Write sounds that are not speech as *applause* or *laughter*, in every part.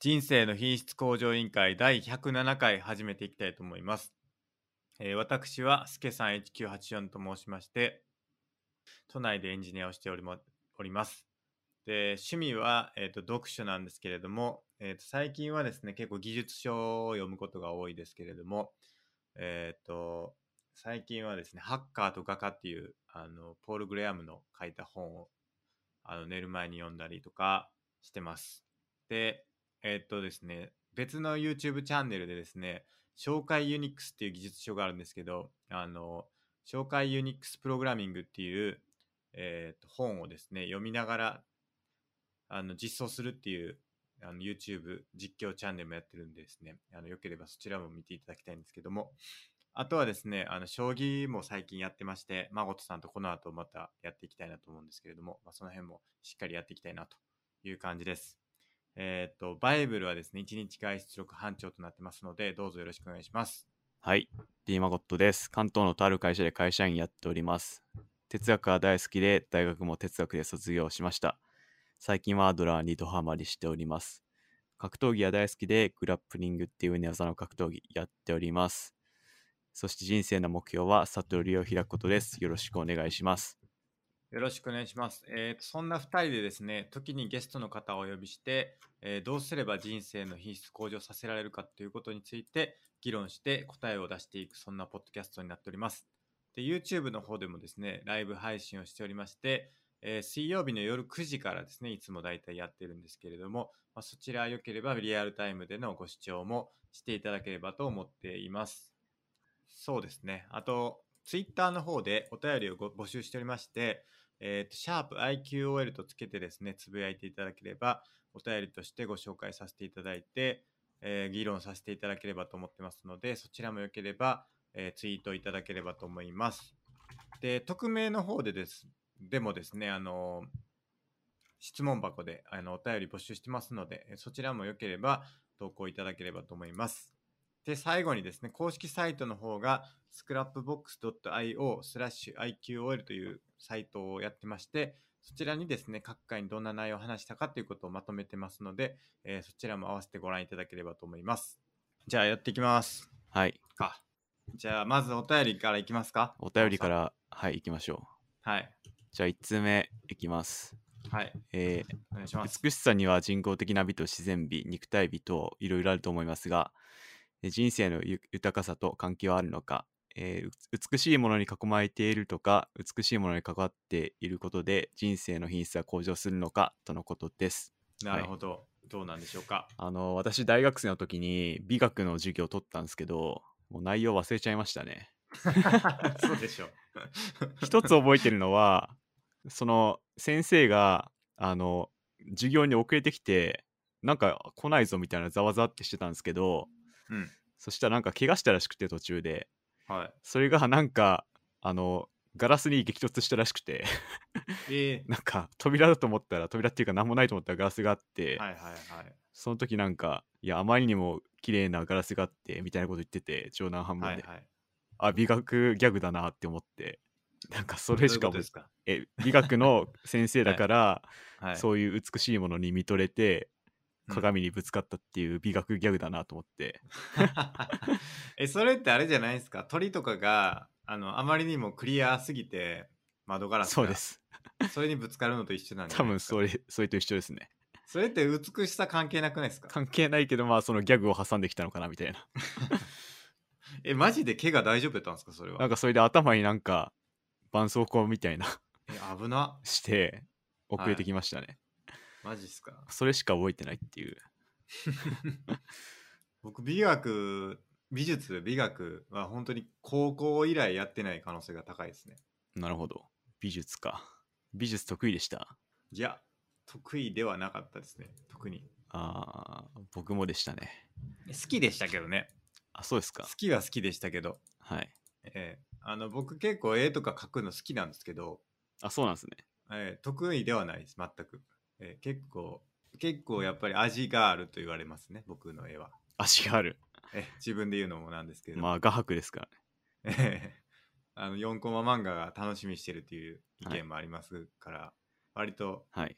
人生の品質向上委員会第107回始めていきたいと思います。えー私はすけさん1984と申しまして、都内でエンジニアをしておりもおります。で、趣味は、えーと読書なんですけれども、えーと最近はですね、結構技術書を読むことが多いですけれども、えっ、と、最近はですね、ハッカーと画家っていう、あの、ポール・グレアムの書いた本を、あの、寝る前に読んだりとかしてます。で、えっとですね、別の YouTube チャンネルでですね、紹介ユニックスっていう技術書があるんですけど、あの、紹介ユニックスプログラミングっていう、えーと本をですね、読みながら、あの、実装するっていう、あの、YouTube 実況チャンネルもやってるんでですね、あの、よければそちらも見ていただきたいんですけども、あとはですね、あの、将棋も最近やってまして、誠さんとこの後またやっていきたいなと思うんですけれども、まあ、その辺もしっかりやっていきたいなという感じです。えっ、と、バイブルはですね、1日外出力班長となってますので、どうぞよろしくお願いします。はい、D マゴットです。関東のとある会社で会社員やっております。哲学は大好きで、大学も哲学で卒業しました。最近はアドラーにドハマりしております。格闘技は大好きで、グラップリングっていう寝技の格闘技やっております。そして人生の目標は悟りを開くことです。よろしくお願いします。よろしくお願いします。えーそんな2人でですね、時にゲストの方をお呼びして、えーどうすれば人生の品質向上させられるかということについて議論して答えを出していく、そんなポッドキャストになっております。YouTube の方でもですね、ライブ配信をしておりまして、えー水曜日の夜9時からですね、いつもだいたいやってるんですけれども、まあ、そちら良ければリアルタイムでのご視聴もしていただければと思っています。そうですね。あと、Twitter の方でお便りを募集しておりまして、えーと、シャープ i q o l とつけてですね、つぶやいていただければ、お便りとしてご紹介させていただいて、えー議論させていただければと思ってますので、そちらもよければ、えーツイートいただければと思います。で、匿名の方でです、でもですね、あの質問箱であのお便り募集してますので、そちらもよければ投稿いただければと思います。で、最後にですね、公式サイトの方が scrapbox.io スラッシュ IQOL というサイトをやってまして、そちらにですね、各回にどんな内容を話したかということをまとめてますので、えーそちらも合わせてご覧いただければと思います。じゃあやっていきます。はい、か。じゃあまずお便りからいきますか。お便りから、はい、行きましょう。はい。じゃあ1通目いきます。はい。えーお願いします。美しさには人工的な美と自然美肉体美といろいろあると思いますがえー人生のゆ豊かさと関係はあるのか、えーう美しいものに囲まれているとか美しいものに関わっていることで人生の品質が向上するのかとのことですなるほど。どうなんでしょうか？あの私大学生の時に美学の授業を取ったんですけどもう内容忘れちゃいましたね *laughs* そうでしょう。*laughs* 一つ覚えてるのはその先生があの授業に遅れてきてなんか来ないぞみたいなざわざわってしてたんですけどうん。そしたらなんか怪我したらしくて途中ではい。それがなんかあのガラスに激突したらしくてえ *laughs* なんか扉だと思ったら扉っていうか何もないと思ったらガラスがあって、ー、はいはいはい。その時なんかいやあまりにも綺麗なガラスがあってみたいなこと言ってて冗談半分で、はいはい。あ美学ギャグだなって思ってなんかそれしか覚え美学の先生だから、*laughs* はい。そういう美しいものに見とれてうん鏡にぶつかったっていう美学ギャグだなと思って、*laughs* え、それってあれじゃないですか？鳥とかが、あの、あまりにもクリアすぎて、窓ガラスがそうで。すそれにぶつかるのと一緒なんじゃ多分ないですか。それそれと一緒ですねそれって美しさ関係なくないですか？関係ないけどまあそのギャグを挟んできたのかなみたいな *laughs* え、マジで毛が大丈夫やったんですか？それは。なんかそれで頭になんか絆創膏みたいなえ、危な。して遅れてきましたね、マジっすか？それしか覚えてないっていう *laughs* 僕、美学、美術、美学は本当に高校以来やってない可能性が高いですね。なるほど美術か美術得意でしたいや、得意ではなかったですね。特に。あー僕もでしたね好きでしたけどね。あそうですか好きは好きでしたけど。はいええあの僕結構絵とか描くの好きなんですけど、あそうなんですねええ得意ではないです全く、ええ結構結構やっぱり味があると言われますね僕の絵は、足がある。ええ自分で言うのもなんですけど、まあ画伯ですからね。ええあの4コマ漫画が楽しみにしてるっていう意見もありますから、割とはい。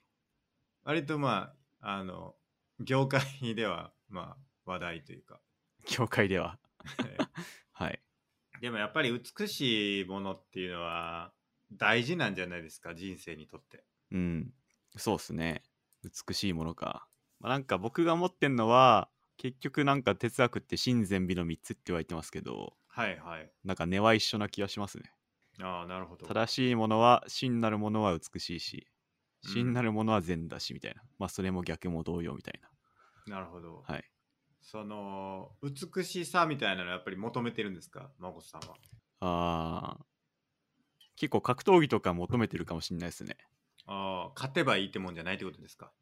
割とまああの業界ではまあ話題というか。業界では。*laughs* はい。でもやっぱり美しいものっていうのは大事なんじゃないですか人生にとって。うん。そうっすね。美しいものか。まあ、なんか僕が思ってんのは、結局なんか哲学って真善美の3つって言われてますけど、はいはいなんか根は一緒な気がしますね。ああなるほど正しいものは真なるものは美しいし、うん真なるものは善だしみたいな。まあそれも逆も同様みたいなるほど、な。はい。その美しさみたいなのやっぱり求めてるんですか？孫さんはあー結構格闘技とか求めてるかもしれないですね。ああ勝てばいいってもんじゃないってことですか？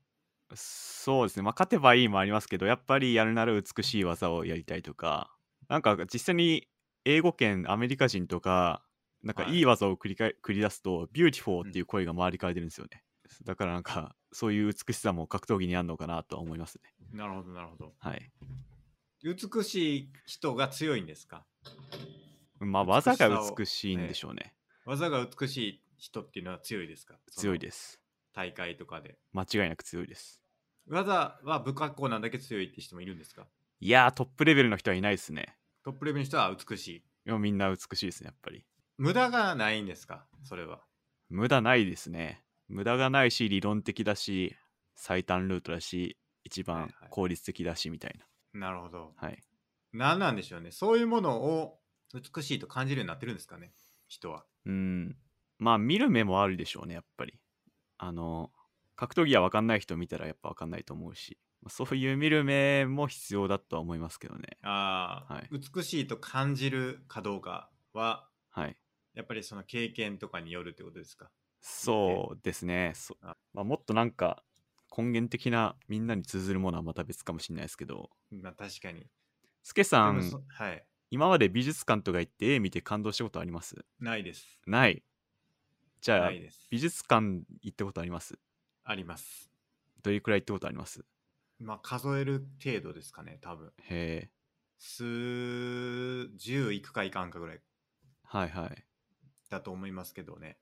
そうですね。まあ勝てばいいもありますけど、やっぱりやるなら美しい技をやりたいとか、なんか実際に英語圏アメリカ人とか、なんかはいいい技を繰り返繰り出すと、 beautiful っていう声が周りから出るんですよね。だからなんか、そういう美しさも格闘技にあるのかなとは思いますね。なるほどなるほどはい。美しい人が強いんですか？まあ技が美しいんでしょうね。技が美しい人っていうのは強いですか？強いですす。大会とかで間違いなく強いです。技は不格好なんだけ強いって人もいるんですか？いやー、トップレベルの人はいないですね。トップレベルの人は美しいでもみんな美しいですね、やっぱり。無駄がないんですか？それは無駄ないですね。無駄がないし、理論的だし、最短ルートだし、一番はいはい効率的だし、みたいなるほどな。はい。何なんでしょうねそういうものを美しいと感じるようになってるんですかね？人はうん。まあ、見る目もあるでしょうね、やっぱり。あの、格闘技は分かんない人見たらやっぱ分かんないと思うし、まあそういう見る目も必要だとは思いますけどね。ああ、はい美しいと感じるかどうかははい。やっぱりその経験とかによるってことですか？そうですね。まあ、もっとなんか、根源的なみんなに通ずるものはまた別かもしれないですけど、まあ確かにスケさんはい今まで美術館とか行って絵見て感動したことあります？ないですない。じゃあ美術館行ったことあります？あります。どれくらい行ったことあります？まあ数える程度ですかね多分。へえ。数十いくかいかんかぐらい。はいはい。だと思いますけどね。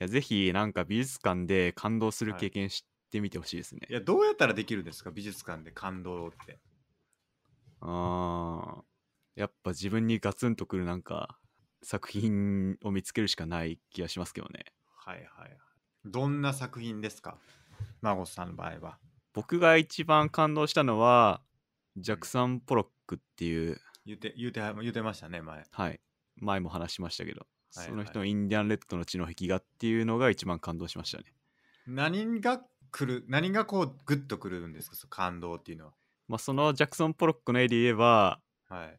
いやぜひなんか美術館で感動するはい。経験してみてほしいですね。いやどうやったらできるんですか？美術館で感動って。あー。やっぱ自分にガツンとくるなんか作品を見つけるしかない気がしますけどね。はいはいはい。どんな作品ですか？孫さんの場合は。僕が一番感動したのはジャクサン・ポロックっていう、言うて言うて言うてましたね前。はい、前も話しましたけど、はいその人のインディアンレッドの血の壁画っていうのが一番感動しましたね。何が来る何がこうグッとくるんですか？その感動っていうのは。まあ、そのジャクソン・ポロックの絵で言えばはい。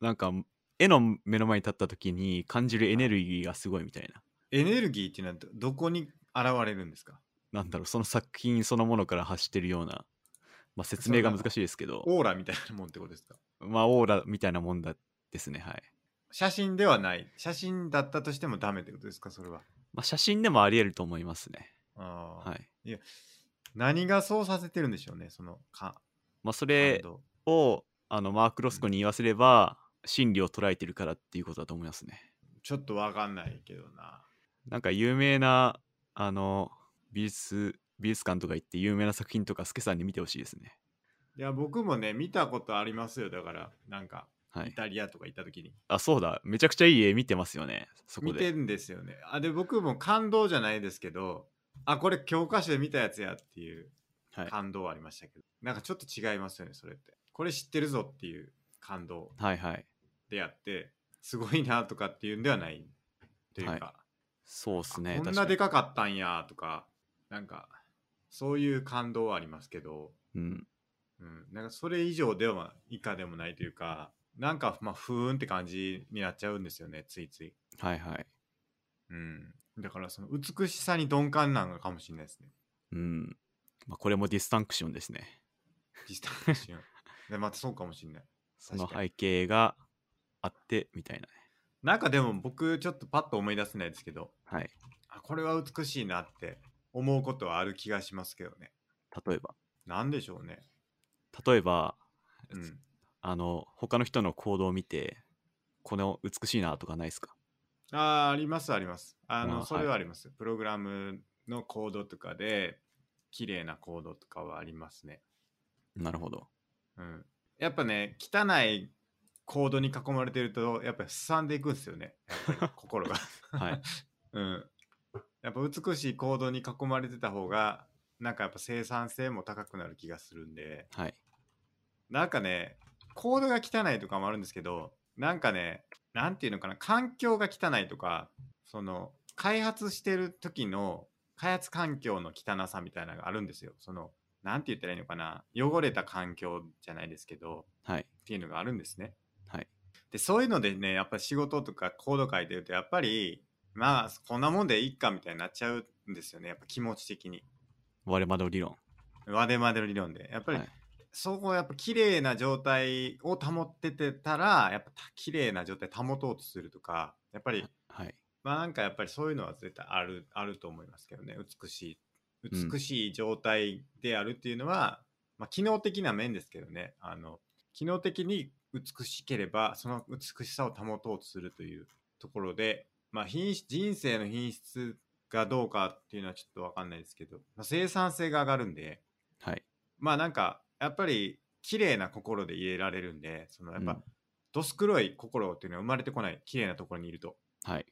なんか絵の目の前に立った時に感じるエネルギーがすごいみたいな。エネルギーっていうのはどどこに現れるんですか？なんだろうその作品そのものから発してるような、まあ、説明が難しいですけど。オーラみたいなもんってことですか？まあオーラみたいなもんだですねはい、写真ではない。写真だったとしてもダメってことですかそれは？まあ、写真でもありえると思いますね。あー。はい。何がそうさせてるんでしょうねそのかまあそ感れ動。をあのマーク・ロスコに言わせれば真理を捉えてるからっていうことだと思いますね。ちょっとわかんないけどな。なんか有名なあの美術美術館とか行って有名な作品とかスケさんに見てほしいですね。いや僕もね見たことありますよ。だからなんかイはい。タリアとか行った時に、あそうだ。めちゃくちゃいい絵見てますよね。そこで。見てんですよね。あで僕も感動じゃないですけどあこれ教科書で見たやつやっていうはい、感動はありましたけど、なんかちょっと違いますよねそれって。これ知ってるぞっていう感動はいはい。であってすごいなとかっていうんではないというか、はい。そうっすねあこんなでかかったんやとかなんかそういう感動はありますけど、うん。うん、なんかそれ以上では以下でもないというかなんかまあふーんって感じになっちゃうんですよねついつい、はいはい。うん、だからその美しさに鈍感なのかもしれないですね。うん。まあ、これもディスタンクションですね。ディスタンクション。でまたそうかもしれないその背景があってみたいなね。なんかでも僕ちょっとパッと思い出せないですけどはい。あこれは美しいなって思うことはある気がしますけどね。例えば。なんでしょうね。例えば、うん。あの、他の人の行動を見て、この美しいなとかないですか？あーありますあります。あのあそれはあります、プログラムのコードとかで綺麗なコードとかはありますね。なるほど。うん、やっぱね汚いコードに囲まれてるとやっぱりすさんでいくんですよね *laughs* 心が。はい。*laughs* うん、やっぱ美しいコードに囲まれてた方がなんかやっぱ生産性も高くなる気がするんではい。なんかねコードが汚いとかもあるんですけどなんかねなんていうのかな環境が汚いとかその開発してる時の開発環境の汚さみたいなのがあるんですよそのなんて言ったらいいのかな汚れた環境じゃないですけどはい。っていうのがあるんですねはい。でそういうのでねやっぱり仕事とかコード書いてるとやっぱりまあこんなもんでいいかみたいになっちゃうんですよねやっぱ気持ち的に我々の理論。ワデマデの理論でやっぱり、はい。そこはやっぱ綺麗な状態を保っててたらやっぱ綺麗な状態保とうとするとかやっぱりはい。まあなんかやっぱりそういうのは絶対あるあると思いますけどね美しいうん美しい状態であるっていうのは、まあ機能的な面ですけどねあの機能的に美しければその美しさを保とうとするというところで、まあ、品質人生の品質がどうかっていうのはちょっと分かんないですけど、まあ、生産性が上がるんではい。まあなんかやっぱり綺麗な心で入れられるんでそのやっぱ、うんどす黒い心っていうのは生まれてこない綺麗なところにいるとはい。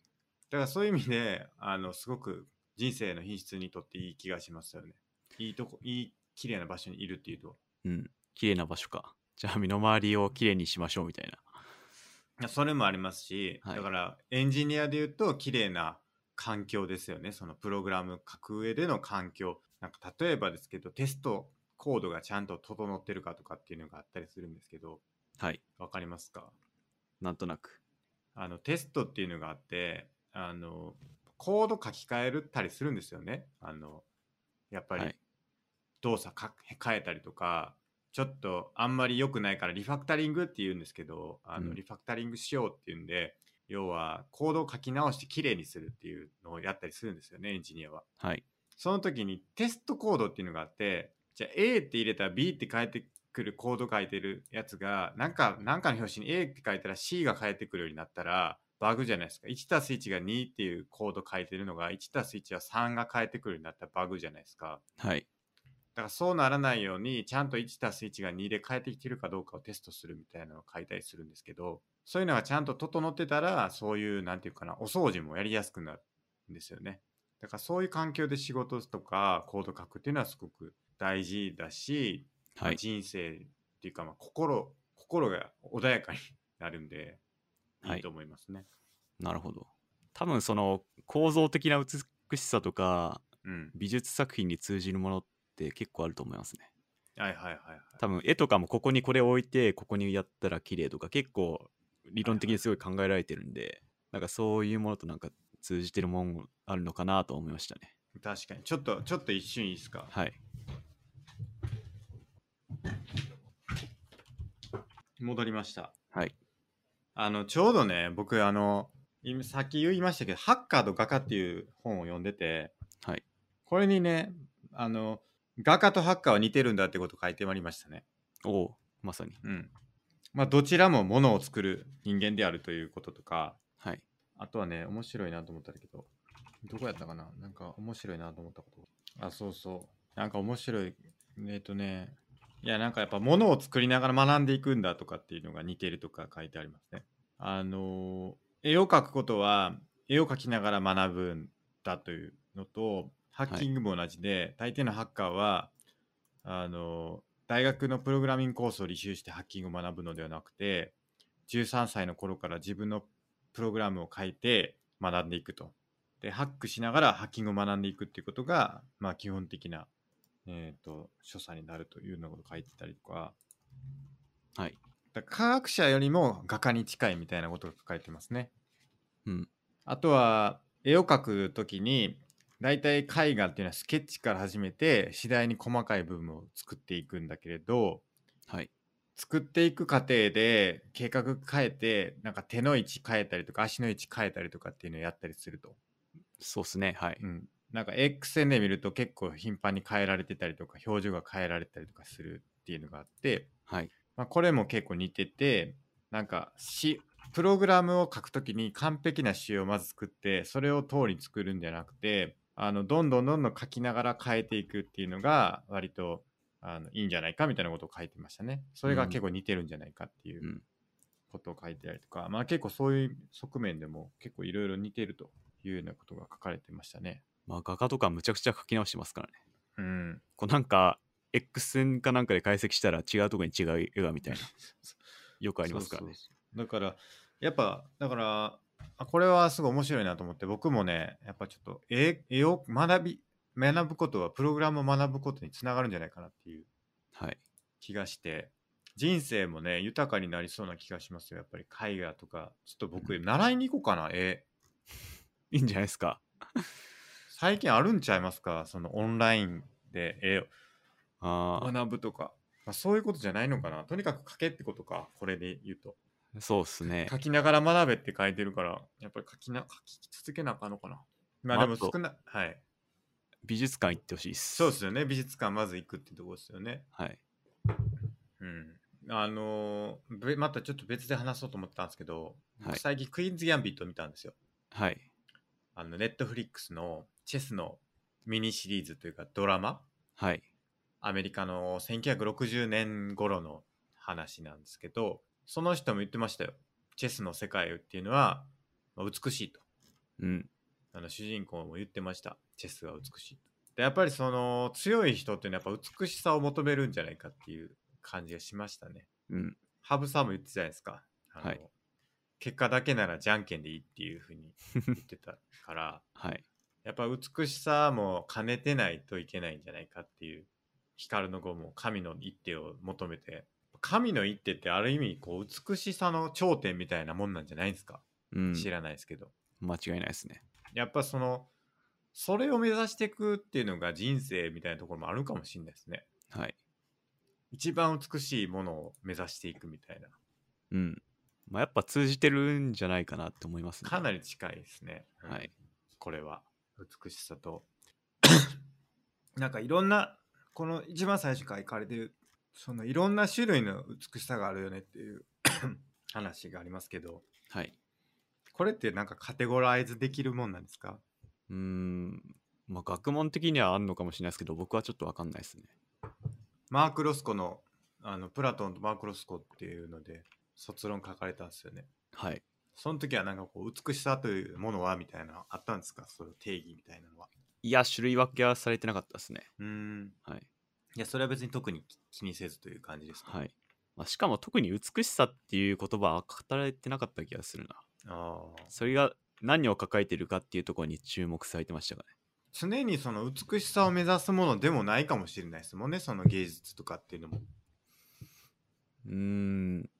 だからそういう意味であのすごく人生の品質にとっていい気がしますよねいいとこいい綺麗な場所にいるっていうとうん。綺麗な場所か。じゃあ、身の回りを綺麗にしましょうみたいな。それもありますし、はいだからエンジニアで言うと綺麗な環境ですよねそのプログラム書く上での環境なんか例えばですけどテストコードがちゃんと整ってるかとかっていうのがあったりするんですけどはい。わかりますか？なんとなく。あのテストっていうのがあってあのコード書き換えるたりするんですよねあのやっぱりはい。動作か変えたりとかちょっとあんまり良くないからリファクタリングって言うんですけどあの、うんリファクタリングしようっていうんで要はコードを書き直してきれいにするっていうのをやったりするんですよねエンジニアは。はい。その時にテストコードっていうのがあってじゃあ A って入れたら B って変えてくるコード書いてるやつがなんかなんかの表紙に A って書いたら C が変えてくるようになったらバグじゃないですか1たす1が2っていうコード書いてるのが1たす1は3が変えてくるようになったらバグじゃないですかはい。だからそうならないようにちゃんと1たす1が2で変えてきてるかどうかをテストするみたいなのを書いたりするんですけどそういうのがちゃんと整ってたらそういうなんていうかなお掃除もやりやすくなるんですよねだからそういう環境で仕事とかコード書くっていうのはすごく大事だし、まあはい。人生っていうかまあ心心が穏やかになるんではいいいと思いますね、なるほど。多分その構造的な美しさとかうん美術作品に通じるものって結構あると思いますね。はいはいはいはい多分絵とかもここにこれを置いてここにやったら綺麗とか結構理論的にすごい考えられてるんで、なんかそういうものとなんか通じてるものもあるのかなと思いましたね。確かにちょっとちょっと一瞬いいですか？はい。戻りましたはい。あの、ちょうどね、僕、あの、今さっき言いましたけど、ハッカーと画家っていう本を読んでて、はい。これにね、あの、画家とハッカーは似てるんだってこと書いてまいりましたね。おおまさに。うん。まあ、どちらもものを作る人間であるということとか、はい。あとはね、面白いなと思ったんだけど、どこやったかな？なんか面白いなと思ったこと。あ、そうそう。なんか面白い。えっとね、いや、なんかやっぱ物を作りながら学んでいくんだとかっていうのが似てるとか書いてありますね。あのー、絵を描くことは、絵を描きながら学ぶんだというのと、ハッキングも同じで、大抵のハッカーは、あのー大学のプログラミングコースを履修してハッキングを学ぶのではなくて、13歳の頃から自分のプログラムを書いて学んでいくと。で、ハックしながらハッキングを学んでいくっていうことが、まあ基本的な、えっ、と、所作になるというようなことを書いてたりとか、はい。だ科学者よりも画家に近いみたいなことが書かれてますね。うん。あとは、絵を描くときに、大体絵画っていうのはスケッチから始めて、次第に細かい部分を作っていくんだけれど、はい。作っていく過程で計画変えて、なんか手の位置変えたりとか足の位置変えたりとかっていうのをやったりすると。そうっすね。はい。うん。なんか X 線で見ると結構頻繁に変えられてたりとか表情が変えられたりとかするっていうのがあって、はい。まあ、これも結構似ててなんかしプログラムを書くときに完璧な仕様をまず作ってそれを通り作るんじゃなくてあのどんどんどんどん書きながら変えていくっていうのが割とあのいいんじゃないかみたいなことを書いてましたね。それが結構似てるんじゃないかっていううんことを書いてたりとか、まあ結構そういう側面でも結構いろいろ似てるというようなことが書かれてましたね。まあ画家とかむちゃくちゃ書き直してますからね。うん。こうなんか X 線かなんかで解析したら違うとこに違う絵がみたいな。*laughs* よくありますからね。そうそうそう。だからやっぱだからあこれはすごい面白いなと思って僕もねやっぱちょっと絵絵を学び学ぶことはプログラムを学ぶことにつながるんじゃないかなっていう。はい。気がして。人生もね豊かになりそうな気がしますよ。やっぱり絵画とか。ちょっと僕習いに行こうかな絵。*laughs* いいんじゃないですか最近あるんちゃいますか？そのオンラインで絵を。ああ学ぶとか、まあ、そういうことじゃないのかな。とにかく書けってことかこれで言うと。そうっすね。書きながら学べって書いてるからやっぱり書きな書き続けなあかんのかな。まあでも少なはい。美術館行ってほしいっす。そうですよね。美術館まず行くってとこですよね。はい。うん。あのーべまたちょっと別で話そうと思ったんですけど、僕はい。最近クイーンズ・ギャンビット見たんですよ。はい。あのネットフリックスのチェスのミニシリーズというかドラマ？はい。アメリカの1960年頃の話なんですけどその人も言ってましたよ。チェスの世界っていうのはまあ美しいと。うん。あの主人公も言ってました。チェスが美しいと。でやっぱりその強い人っていうのはやっぱ美しさを求めるんじゃないかっていう感じがしましたね。うん。羽生さんも言ってたじゃないですか。あの、はい。結果だけならじゃんけんでいいっていうふうに言ってたから。*laughs* はいやっぱ美しさも兼ねてないといけないんじゃないかっていう。光の碁も神の一手を求めて。神の一手ってある意味こう美しさの頂点みたいなもんなんじゃないですか、うん。知らないですけど。間違いないですね。やっぱそのそれを目指していくっていうのが人生みたいなところもあるかもしれないですね。はい。一番美しいものを目指していくみたいな。うん。まあやっぱ通じてるんじゃないかなって思いますね。かなり近いですね、うん。はい。これは美しさと。*coughs* なんかいろんなこの一番最初から書かれてるそのいろんな種類の美しさがあるよねっていう *coughs* 話がありますけど。はい。これってなんかカテゴライズできるもんなんですか？うーん。まあ学問的にはあんのかもしれないですけど僕はちょっとわかんないですね。マーク・ロスコのあのプラトンとマーク・ロスコっていうので卒論書かれたんですよね。はいその時はなんかこう美しさというものはみたいなのあったんですか？その定義みたいなのは。いや種類分けはされてなかったですね。うーん。はい。いやそれは別に特に気にせずという感じですか？はい、まあ、しかも特に美しさっていう言葉は語られてなかった気がするな。ああそれが何を抱えてるかっていうところに注目されてましたかね。常にその美しさを目指すものでもないかもしれないですもんねその芸術とかっていうのも。うーん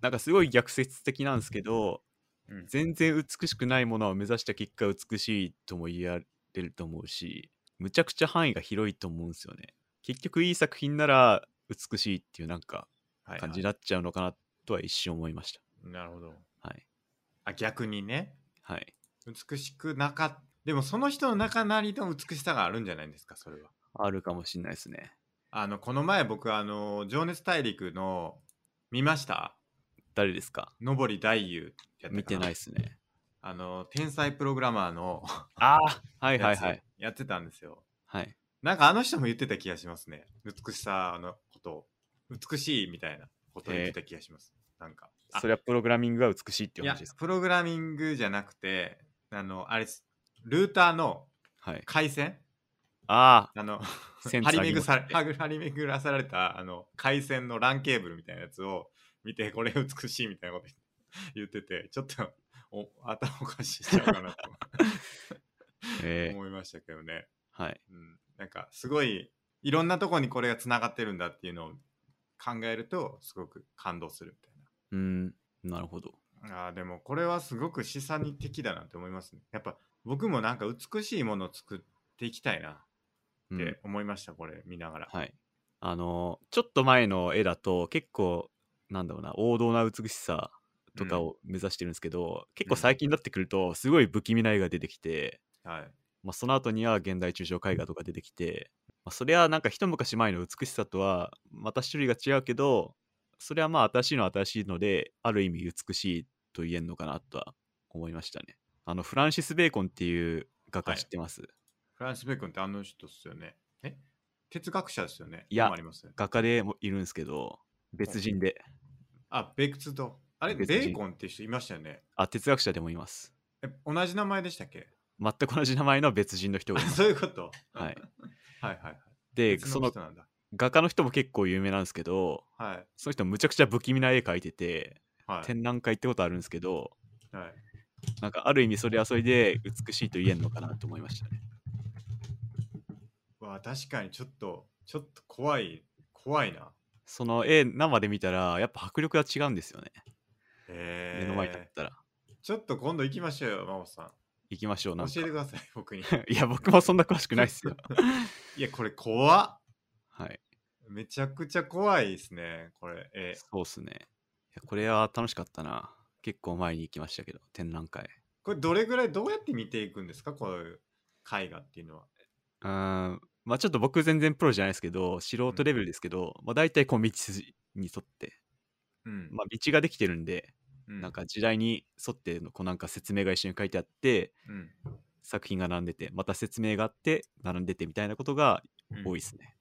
なんかすごい逆説的なんですけどうん。全然美しくないものを目指した結果美しいとも言われると思うしむちゃくちゃ範囲が広いと思うんですよね。結局いい作品なら美しいっていうなんかはいはい。感じになっちゃうのかなとは一瞬思いました。なるほど。はい。あ逆にね。はい。美しくなかっでもその人の中なりの美しさがあるんじゃないですかそれは。あるかもしれないですね。あのこの前僕あの「情熱大陸」の見ました？誰ですか？上り大優見てないいですね。あの天才プログラマーのああはいはいはい。やってたんですよ。はい。なんかあの人も言ってた気がしますね。美しさのこと。を美しいみたいなことを言ってた気がします。なんか。あ。それはプログラミングが美しいって話ですか？プログラミングじゃなくてあのあれです。ルーターのはい。回線？ああの張り巡張り巡らされたあの回線の LAN ケーブルみたいなやつを見てこれ美しいみたいなこと *laughs* 言っててちょっとお頭おかしいしちゃうかなと。*laughs* えー。思いましたけどね、はい。うん、なんかすごいいろんなとこにこれがつながってるんだっていうのを考えるとすごく感動するみたいうーん。なるほど。なあーでもこれはすごく示唆に的だなって思いますね。やっぱ僕もなんか美しいものを作っていきたいなうん。って思いました、これ見ながら、はい。あのちょっと前の絵だと結構なんだろうな王道な美しさとかを目指してるんですけど、結構最近になってくるとすごい不気味な絵が出てきて、はい。まあ、その後には現代抽象絵画とか出てきて、まあ、それはなんか一昔前の美しさとはまた種類が違うけどそれはまあ新しいのは新しいのである意味美しいと言えるのかなとは思いましたね。あのフランシス・ベーコンっていう画家知ってます、フランシス・ベーコンってあの人っすよね。え？哲学者ですよね。いや画家でもいるんですけど、別人で。あ、ベクツと。あれ、ベ別人ーコンって人いましたよね。あ、哲学者でもいます。え同じ名前でしたっけ？全く同じ名前の別人の人がいます。そういうこと？はい。*laughs* はいはいはい。で、別その人なんだ。画家の人も結構有名なんですけど、はい。その人むちゃくちゃ不気味な絵描いてて、はい。展覧会ってことあるんですけど、はい、なんかある意味それはそれで美しいと言えんのかなと思いましたね。わあ確かにちょっと、ちょっと怖い、怖いな。その絵生で見たらやっぱ迫力が違うんですよね。へ目の前に立っえ。たら。ちょっと今度行きましょうよ、真帆さん。行きましょう。な教えてください、僕に。*laughs* いや、僕もそんな詳しくないっすよ。*laughs* いや、これ怖っ。はい。めちゃくちゃ怖いですね、これ。えそうっすね。これは楽しかったな。結構前に行きましたけど、展覧会。これどれぐらい、どうやって見ていくんですかこういう絵画っていうのは。うーん。まあちょっと僕全然プロじゃないですけど、素人レベルですけど、まあ大体こう道筋に沿って、うん。まあ道ができてるんで、うんなんか時代に沿ってのこうなんか説明が一緒に書いてあって、うん作品が並んでて、また説明があって、並んでてみたいなことがうん多いですね。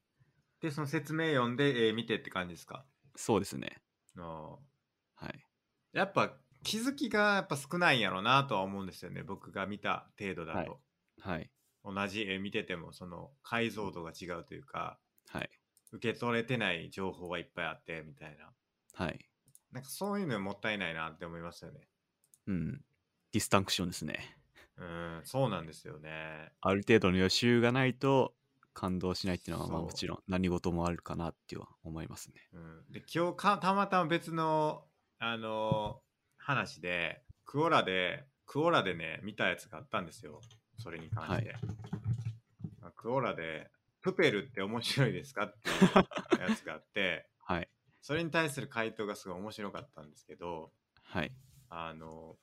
で、その説明読んで、えー見てって感じですか？そうですね。あーはい。やっぱ気づきがやっぱ少ないんやろうなとは思うんですよね僕が見た程度だと、はい。同じ絵見ててもその解像度が違うというかはい。受け取れてない情報がいっぱいあってみたいなはい。なんかそういうのもったいないなって思いますよねうん。ディスタンクションですね。うんそうなんですよねある程度の予習がないと感動しないっていうのはまあもちろん何事もあるかなっては思いますね。うん、で今日かたまたま別のあの話でクオラでクオラでね見たやつがあったんですよそれに関して、まあクオラで「プペルって面白いですか?」っていう *laughs* やつがあってはい。それに対する回答がすごい面白かったんですけどはい。あの、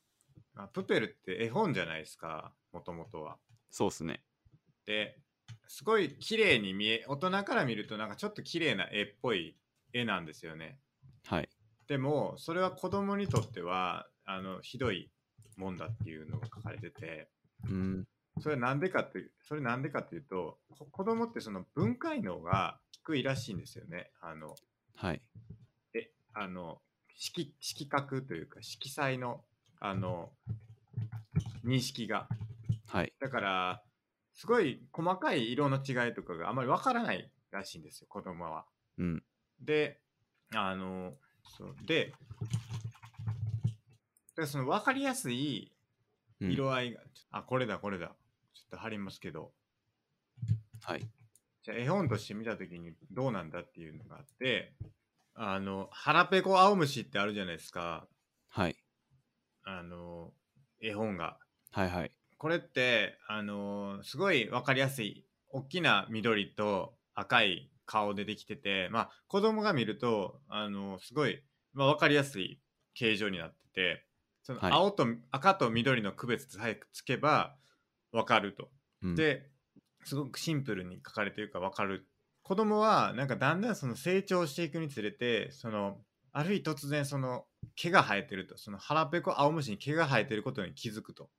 まあプペルって絵本じゃないですかもともとは。そうですね。ですごい綺麗に見え大人から見るとなんかちょっと綺麗な絵っぽい絵なんですよね。はい。でもそれは子供にとってはあのひどいもんだっていうのが書かれててうん。それなんでかってそれなんでかっていうとこ子供ってその分解能が低いらしいんですよねあのはい。えあの色色覚というか色彩のあの認識がはい。だからすごい細かい色の違いとかがあまりわからないらしいんですよ子供は。うん。で、あの、そうで、でその分かりやすいうん色合いが、あ、これだ、これだ。ちょっと貼りますけど、はい。じゃあ絵本として見たときにどうなんだっていうのがあって、あの、腹ペコ青虫ってあるじゃないですか。はい。あの、絵本が。はいはい。これって、あのすごい分かりやすい大きな緑と赤い顔でできてて、まあ、子供が見ると、あのすごい、まあ、分かりやすい形状になっててそのはい青と、赤と緑の区別さえつけば分かると。うん、ですごくシンプルに書かれてるか分かる。子供はなんかだんだんその成長していくにつれてそのある日突然その毛が生えてるとその腹ペコ青虫に毛が生えてることに気づくと。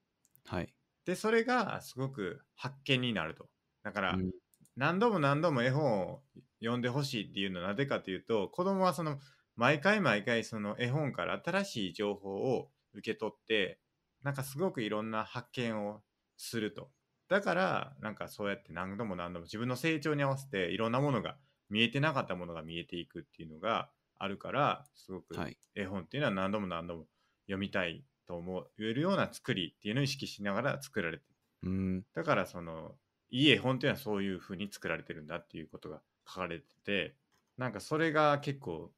はい。でそれがすごく発見になるとだから、うん何度も何度も絵本を読んでほしいっていうのはなぜかというと子供はその毎回毎回その絵本から新しい情報を受け取ってなんかすごくいろんな発見をすると。だからなんかそうやって何度も何度も自分の成長に合わせていろんなものが見えてなかったものが見えていくっていうのがあるからすごくはい。絵本っていうのは何度も何度も読みたいと思えるような作りっていうのを意識しながら作られてる。うん。だからそのいい絵本っていうのはそういう風に作られてるんだっていうことが書かれててなんかそれが結構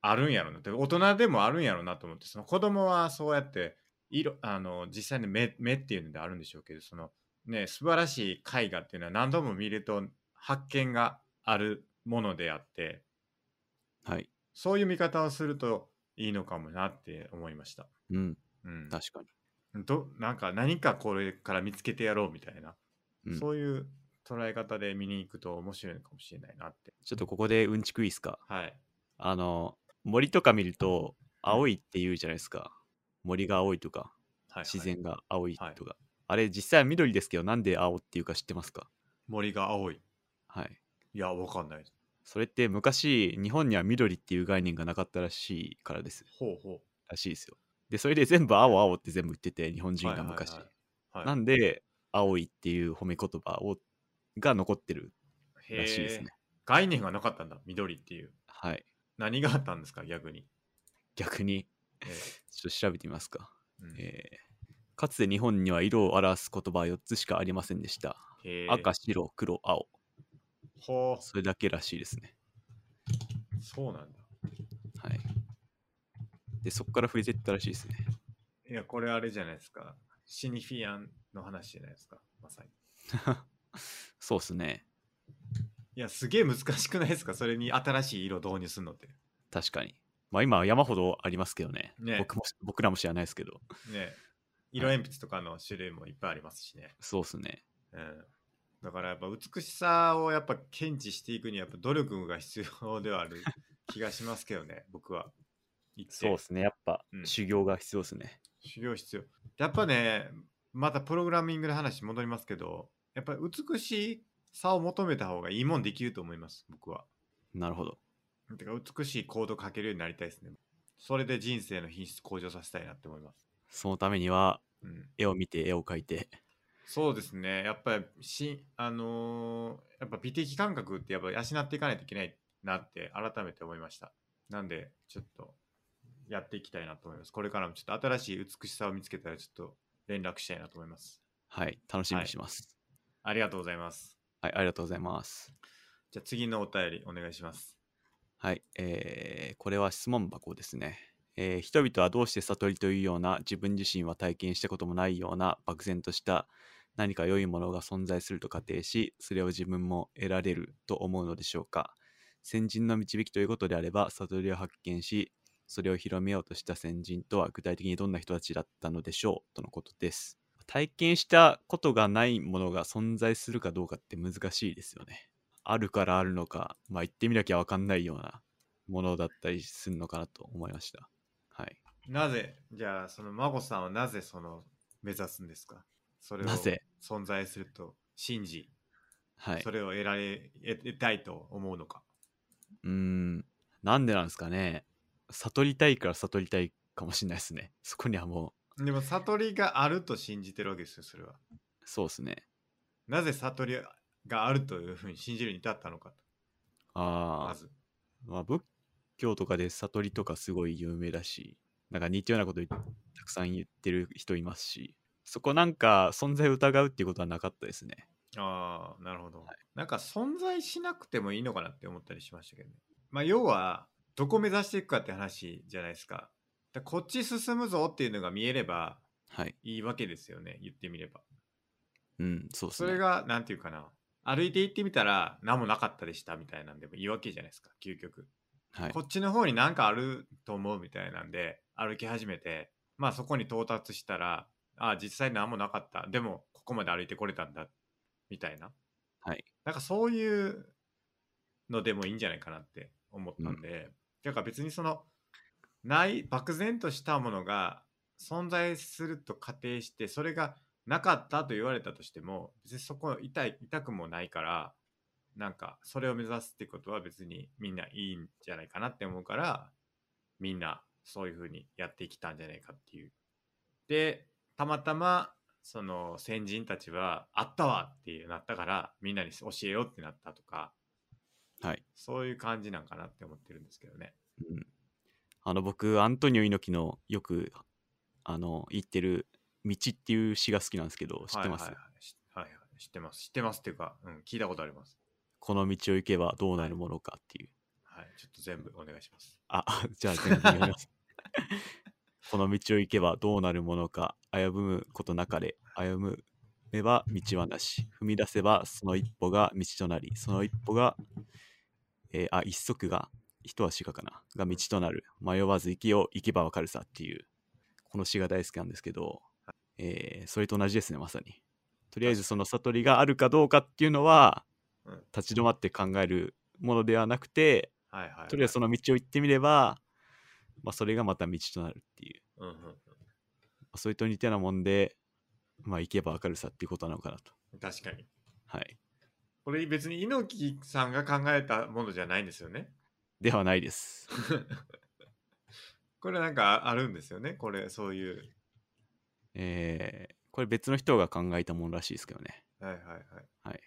あるんやろな。って大人でもあるんやろなと思ってその子供はそうやって色あの実際に目目っていうのであるんでしょうけどそのね素晴らしい絵画っていうのは何度も見ると発見があるものであってはい。そういう見方をするといいのかもなって思いました。うん。うん、確かに。どなんか何かこれから見つけてやろうみたいなうん、そういう捉え方で見に行くと面白いのかもしれないなって。ちょっとここでうんちくいいっすかはい。あの、森とか見ると、青いって言うじゃないですか。森が青いとか、はい、自然が青いとはいか。あれ、実際は緑ですけど、なんで青っていうか知ってますか？森が青い。はい。いや、わかんない。それって昔日本には緑っていう概念がなかったらしいからですほうほらしいですよでそれで全部青青って全部言ってて日本う。人が昔、はいはいはいなんで青いっていう褒め言葉をが残ってるへらしいですねー概念がなかったんだ、緑っていう。はい何があったんですか、逆に。逆にえちょっと調べてみますか、ーうん。えーかつて日本には色を表す言葉は4つしかありませんでした。赤白黒青。ほう、それだけらしいですね。そうなんだ。はい。でそこから触れてったらしいですね。いや、これあれじゃないですか。シニフィアンの話じゃないですか、まさに。*laughs* そうっすね。いや、すげえ難しくないですか、それに新しい色導入するのって。確かにまあ今は山ほどありますけどねね僕も僕らも知らないですけどね色鉛筆とかの種類もいっぱいありますしね。そうっすねうん。だからやっぱ美しさをやっぱ検知していくにはやっぱ努力が必要ではある *laughs* 気がしますけどね、僕は。そうっすねやっぱ、うん修行が必要ですね修行必要。やっぱね、またプログラミングの話戻りますけど、やっぱり美しさを求めた方がいいもんできると思います、僕は。なるほどてか美しいコード書けるようになりたいですね。それで人生の品質向上させたいなって思います。そのためにはうん、絵を見て絵を描いてそうですね。やっぱりし、あのーやっぱ美的感覚ってやっぱ養っていかないといけないなって改めて思いました。なんで、ちょっとやっていきたいなと思います。これからもちょっと新しい美しさを見つけたらちょっと連絡したいなと思います。はい楽しみにしますありがとうございます。はい、ありがとうございますじゃあ次のお便りお願いします。はい、えーこれは質問箱ですね、えー人々はどうして悟りというような自分自身は体験したこともないような漠然とした何か良いものが存在すると仮定しそれを自分も得られると思うのでしょうか。先人の導きということであれば悟りを発見しそれを広めようとした先人とは具体的にどんな人たちだったのでしょうとのことです。体験したことがないものが存在するかどうかって難しいですよね。あるからあるのか、まあ言ってみなきゃわかんないようなものだったりするのかなと思いました。はい。なぜ、じゃあその孫さんはなぜその目指すんですか？それをなぜ？存在すると信じ、はいそ。れを得られ、得得たいと思うのか？うーん。なんでなんですかね。悟りたいから悟りたいかもしれないですね。*laughs* そこにはもでも悟りがあると信じてるわけですよ、それは。う、そうですね。なぜ悟りがあるというふうに信じるに至ったのかと。ああ、まず。まあ仏教とかで悟りとかすごい有名だし、なんか似たようなことたくさん言ってる人いますし、そこなんか存在を疑うっていうことはなかったですね。ああ、なるほど、はいなんか存在しなくてもいいのかなって思ったりしましたけどね。まあ要は、どこ目指していくかって話じゃないですか。だこっち進むぞっていうのが見えればはい。いいわけですよね、言ってみれば。うん、そうですね。それが、なんていうかな。歩いて行ってみたら何もなかったでしたみたいなんでもいいわけじゃないですか、究極。はいこ。っちの方になんかあると思うみたいなんで歩き始めてまあそこに到達したらああ実際何もなかったでもここまで歩いてこれたんだみたいなはい。なんかそういうのでもいいんじゃないかなって思ったんで、だから別にそのない漠然としたものが存在すると仮定してそれがなかったと言われたとしても別にそこ痛い痛くもないからなんかそれを目指すってことは別にみんないいんじゃないかなって思うからみんなそういう風にやってきたんじゃないかっていう。でたまたまその先人たちはあったわってなったからみんなに教えようってなったとかはい。そういう感じなんかなって思ってるんですけどね。うん、あの僕アントニオ猪木のよくあの言ってる「道」っていう詩が好きなんですけど知ってます、はいはいはい。しはいはい、知ってます。知ってますっていうか、うん、聞いたことあります。この道を行けばどうなるものかっていう。はい、ちょっと全部お願いします。あじゃあ全部読みます。*laughs* この道を行けばどうなるものか危むことなかれ。歩むめば道はなし。踏み出せばその一歩が道となり。その一歩が、えーあ一足が一足がかな。が道となる。迷わず行きを行けばわかるさっていう。この詩が大好きなんですけど、えーそれと同じですねまさにとりあえずその悟りがあるかどうかっていうのはうん立ち止まって考えるものではなくてはいはい、はい。とりあえずその道を行ってみれば、まあ、それがまた道となるっていう、うんうんまあ、それと似たようなもんで、まあ、行けばわかるさっていうことなのかなと。うん、確かに。はい。これ別に猪木さんが考えたものじゃないんですよね？ではないです。*laughs* これなんかあるんですよね？これそういう。えー、これ別の人が考えたものらしいですけどね。はいはいはい。はい。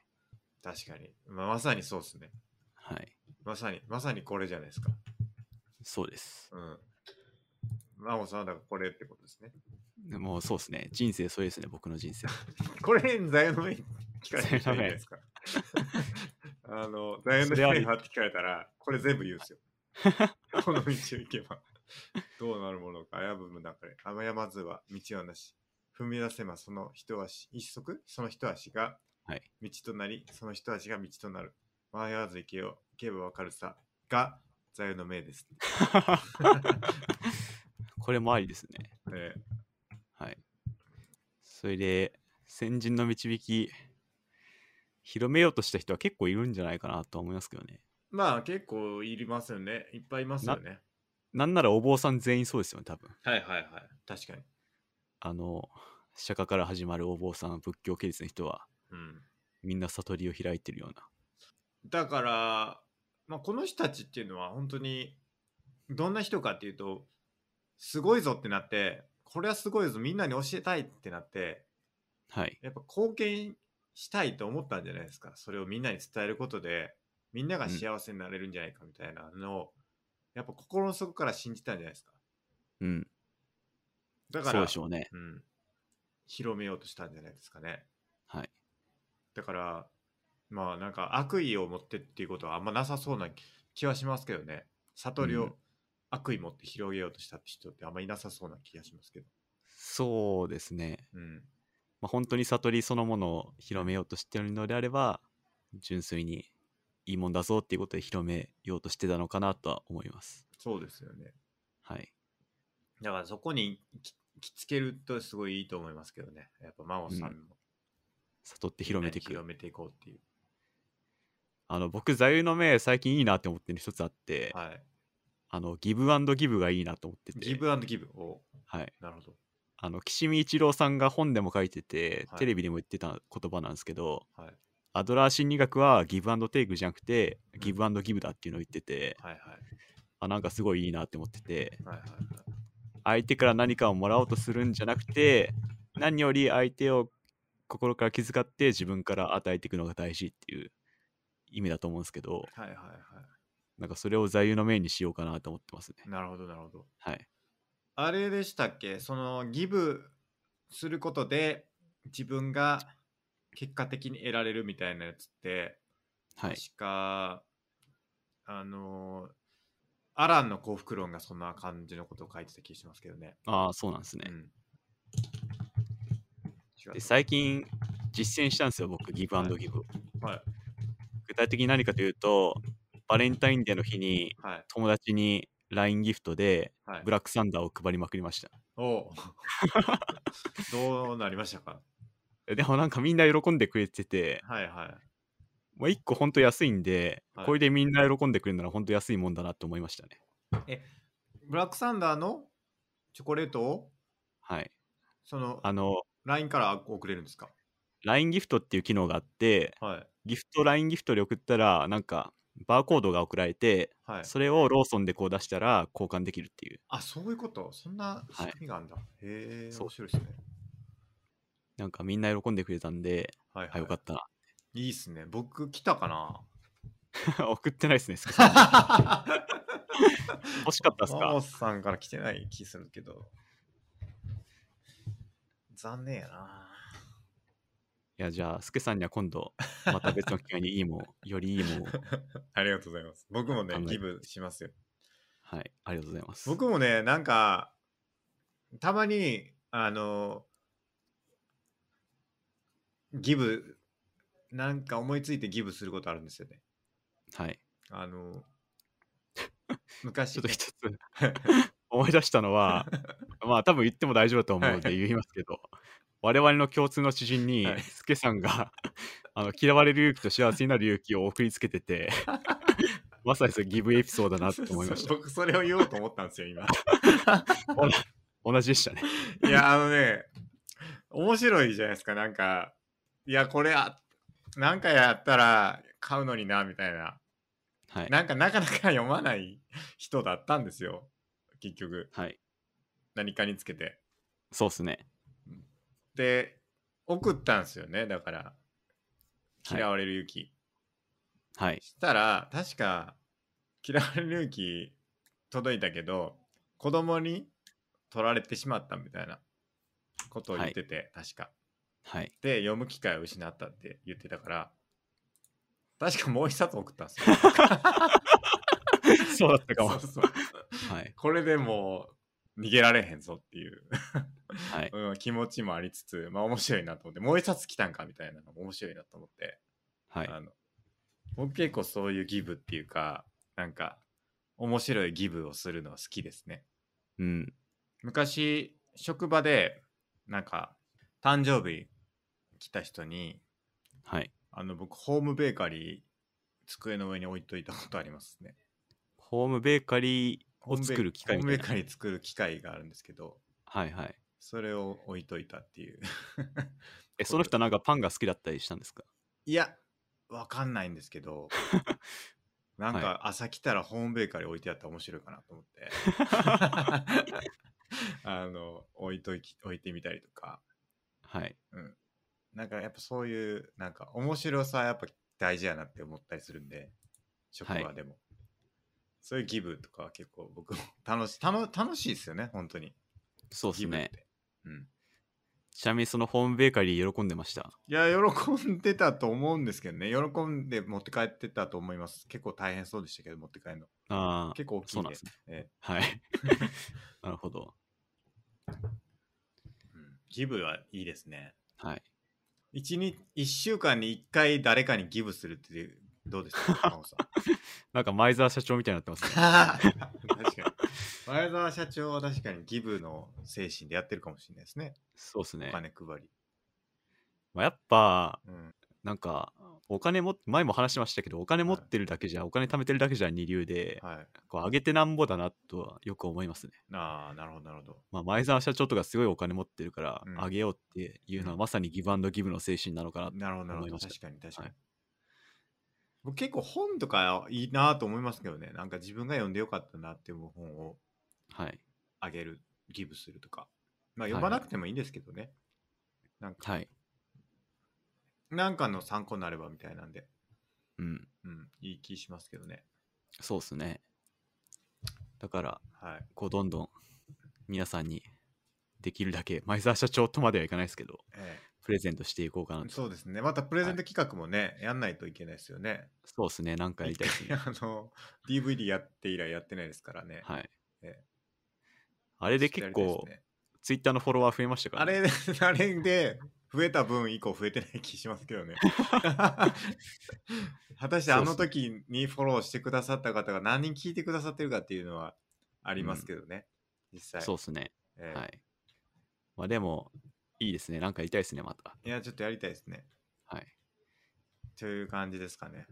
確かに。まあ、まさにそうですね。はい。まさに、まさにこれじゃないですか。そうです。うん。真帆さんはだからこれってことですね。もうそうですね。人生それですね、僕の人生。*laughs* これ、座右の銘聞かれてる人いないですかあの、座右の銘はって聞かれたら、*laughs* これ全部言うんですよ。この道を行けば、どうなるものか、危ぶむ中で、雨山ずは道はなし。踏み出せばその一足、一足その一足がはい。道となり、その一足が道となる。迷わず行けよ、行けばわかるさ。が、座右の銘です。*laughs* これもありですね。えはい。それで、先人の導き、広めようとした人は結構いるんじゃないかなと思いますけどね。まあ結構いりますよね。いっぱいいますよね。なんならお坊さん全員そうですよね、多分。はいはいはい。確かに。あの、釈迦から始まるお坊さん、仏教系列の人は、うん。みんな悟りを開いてるような。だから、まあ、この人たちっていうのは本当にどんな人かっていうとすごいぞってなってこれはすごいぞみんなに教えたいってなってはい。やっぱ貢献したいと思ったんじゃないですかそれをみんなに伝えることでみんなが幸せになれるんじゃないかみたいなのを、やっぱ心の底から信じたんじゃないですかうん。だからそうでしょうね。うん、広めようとしたんじゃないですかねはい。だからまあなんか悪意を持ってっていうことはあんまなさそうな気はしますけどね悟りをうん悪意持って広げようとしたって人ってあんまいなさそうな気がしますけどそうですね。うんまあ、本当に悟りそのものを広めようとしているのであれば、純粋にいいもんだぞっていうことで広めようとしてたのかなとは思います。そうですよねはい。だからそこにききつけるとすごいいいと思いますけどね。やっぱ真央さんも、悟って広めていく。広めていこうっていう。あの、僕、座右の銘最近いいなって思ってるの一つあって、はい。あの、ギブアンドギブがいいなと思ってて、ギブアンドギブお。はい。なるほど。あの、岸見一郎さんが本でも書いてて、はい。テレビでも言ってた言葉なんですけど、はい。アドラー心理学はギブアンドテイクじゃなくて、うん。ギブアンドギブだっていうのを言ってて、はいはい。あ、なんかすごいいいなって思ってて、はいはい相手から何かをもらおうとするんじゃなくて、何より相手を心から気遣って自分から与えていくのが大事っていう意味だと思うんですけど、はいはいはいなんかそれを座右の銘にしようかなと思ってますね。なるほどなるほどはい。あれでしたっけ？そのギブすることで自分が結果的に得られるみたいなやつって、はい。確かあのアランの幸福論がそんな感じのことを書いてた気がしますけどね。ああ、そうなんですね。うん、で最近実践したんですよ、僕、ギブアンドギブ。を。はい。具体的に何かというと、バレンタインデーの日にはい。友達に LINE ギフトではい。ブラックサンダーを配りまくりました。おう *laughs* どうなりましたか？*laughs* でもなんかみんな喜んでくれてて、はいはいもう1個ほんと安いんで、はい。これでみんな喜んでくれるならほんと安いもんだなって思いましたね。ブラックサンダーのチョコレートをはい。そのあの、LINE から送れるんですか？LINE ギフトっていう機能があって、はい。ギフト LINE ギフトで送ったら、なんかバーコードが送られて、はい。それをローソンでこう出したら交換できるっていう。あそういうこと？そんな仕組みがあるんだ、へえそう。面白いですね。なんかみんな喜んでくれたんで、はい、はい、あ、よかった。な。いいっすね。僕来たかな。*laughs* 送ってないですね、*laughs* 欲しかったっすか？マオさんから来てない気するけど。残念やな。いや、じゃあ、スケさんには今度、また別の機会にいいもん、よりいいも *laughs* ありがとうございます。僕もねギブしますよ。はい、ありがとうございます。僕もねなんかたまにあのギブなんか思いついてギブすることあるんですよねはい。あの昔ちょっと一つ *laughs* 思い出したのは、まあ多分言っても大丈夫だと思うので言いますけど、我々の共通の知人にはい、スケさんが *laughs* あの嫌われる勇気と幸せになる勇気を送りつけてて、*laughs* まさにそれギブエピソードだなって思いまし僕それを言おうと思ったんですよ今た。同じでしたね。いやあのね面白いじゃないですかなんかいやこれあなんかやったら買うのになみたいな。はい。なんかなかなか読まない人だったんですよ。結局。はい。何かにつけて。そうっすね。で送ったんですよね。だからはい。嫌われる勇気、はい。したら確か嫌われる勇気届いたけど子供に取られてしまったみたいなことを言ってて、確かはい。で読む機会を失ったって言ってたから確かもう一冊送ったんですよ *laughs* そうだったかも。そうそうはい。これでもう逃げられへんぞっていう、はい。*laughs* うん、気持ちもありつつまあ面白いなと思ってもう一冊来たんかみたいなのも面白いなと思って、はい。あの僕結構そういうギブっていうかなんか面白いギブをするのは好きですねうん。昔職場でなんか誕生日来た人にはい。あの僕ホームベーカリー机の上に置いといたことありますねホームベーカリーを作る機械ホームベーカ。リー作る機械があるんですけどはいはい。それを置いといたっていう *laughs* え、その人なんかパンが好きだったりしたんですか？いやわかんないんですけど *laughs* なんはか朝来たらホームベーカリー置いてあったら面白いかなと思って *laughs* あの置いといき置いてみたりとかはい。なんかやっぱそういうなんか面白さはやっぱ大事やなって思ったりするんで職場でも、そういうギブとかは結構僕も楽し楽楽しいですよね本当に。そうですね。うん、ちなみにそのホームベーカリー喜んでました？いや喜んでたと思うんですけどね。喜んで持って帰ってたと思います。結構大変そうでしたけど持って帰るの。ああ、結構大きいんで。そうなんですね。えはい。*laughs* なるほど。えうん、ギブはいいですね。はい。一日一週間に一回誰かにギブするっていうどうですか真帆さん。なんか前澤社長みたいになってますね。確かに。前澤社長は確かにギブの精神でやってるかもしれないですね。おそうですね。金配り、まあ、やっぱ、うん、なんか、お金も、前も話しましたけど、お金持ってるだけじゃ、お金貯めてるだけじゃ二流で、はい。こう上げてなんぼだなとはよく思いますね。ああなるほどなるほど。まあ、前澤社長とかすごいお金持ってるから、うん。上げようっていうのはうん。まさにギブアンドギブの精神なのかなと。なるほどなるほど。思いました。確かに確かに、はい。僕結構本とかいいなと思いますけどね。なんか自分が読んでよかったなって思う本をはい。あげるギブするとか。まあ読まなくてもいいんですけどね、なんか。はい。なんかの参考になればみたいなんでうん。うんいい気しますけどねそうですね。だから、はいこう、どんどん皆さんにできるだけ、前澤社長とまではいかないですけど、えプレゼントしていこうかなえ、と。そうですねまたプレゼント企画もね、やんないといけないですよねそうですね。なんかやりたいですね。あの DVD やって以来やってないですからねはい。ええあれで結構、ツイッターのフォロワー増えましたから、あれであれで増えた分以降増えてない気しますけどね *laughs* 果たしてあの時にフォローしてくださった方が何人聞いてくださってるかっていうのはありますけどね、実際そうですね。ええはい。まあでも、いいですね。なんかやりたいですね、また。いやちょっとやりたいですねはい。という感じですかね、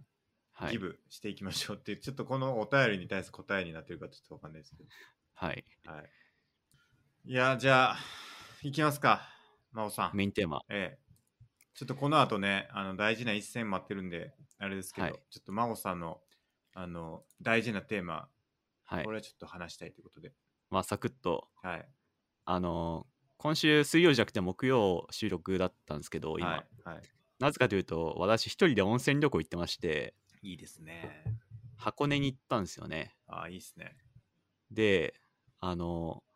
はい。ギブしていきましょうっていうちょっとこのお便りに対する答えになってるかちょっとわかんないですけどはい。はいいやじゃあいきますか真央さんメインテーマ。ええ。ちょっとこの後ね、あの大事な一戦待ってるんで、あれですけど、はいちょっと真央さんのあの大事なテーマ、はいこ。れはちょっと話したいということで。まあ、サクッと、はい。あのー今週水曜じゃなくて木曜収録だったんですけど、今、はい。はい、なぜかというと、私一人で温泉旅行行ってまして、いいですね。箱根に行ったんですよね。ああ、いいですね。で、あのー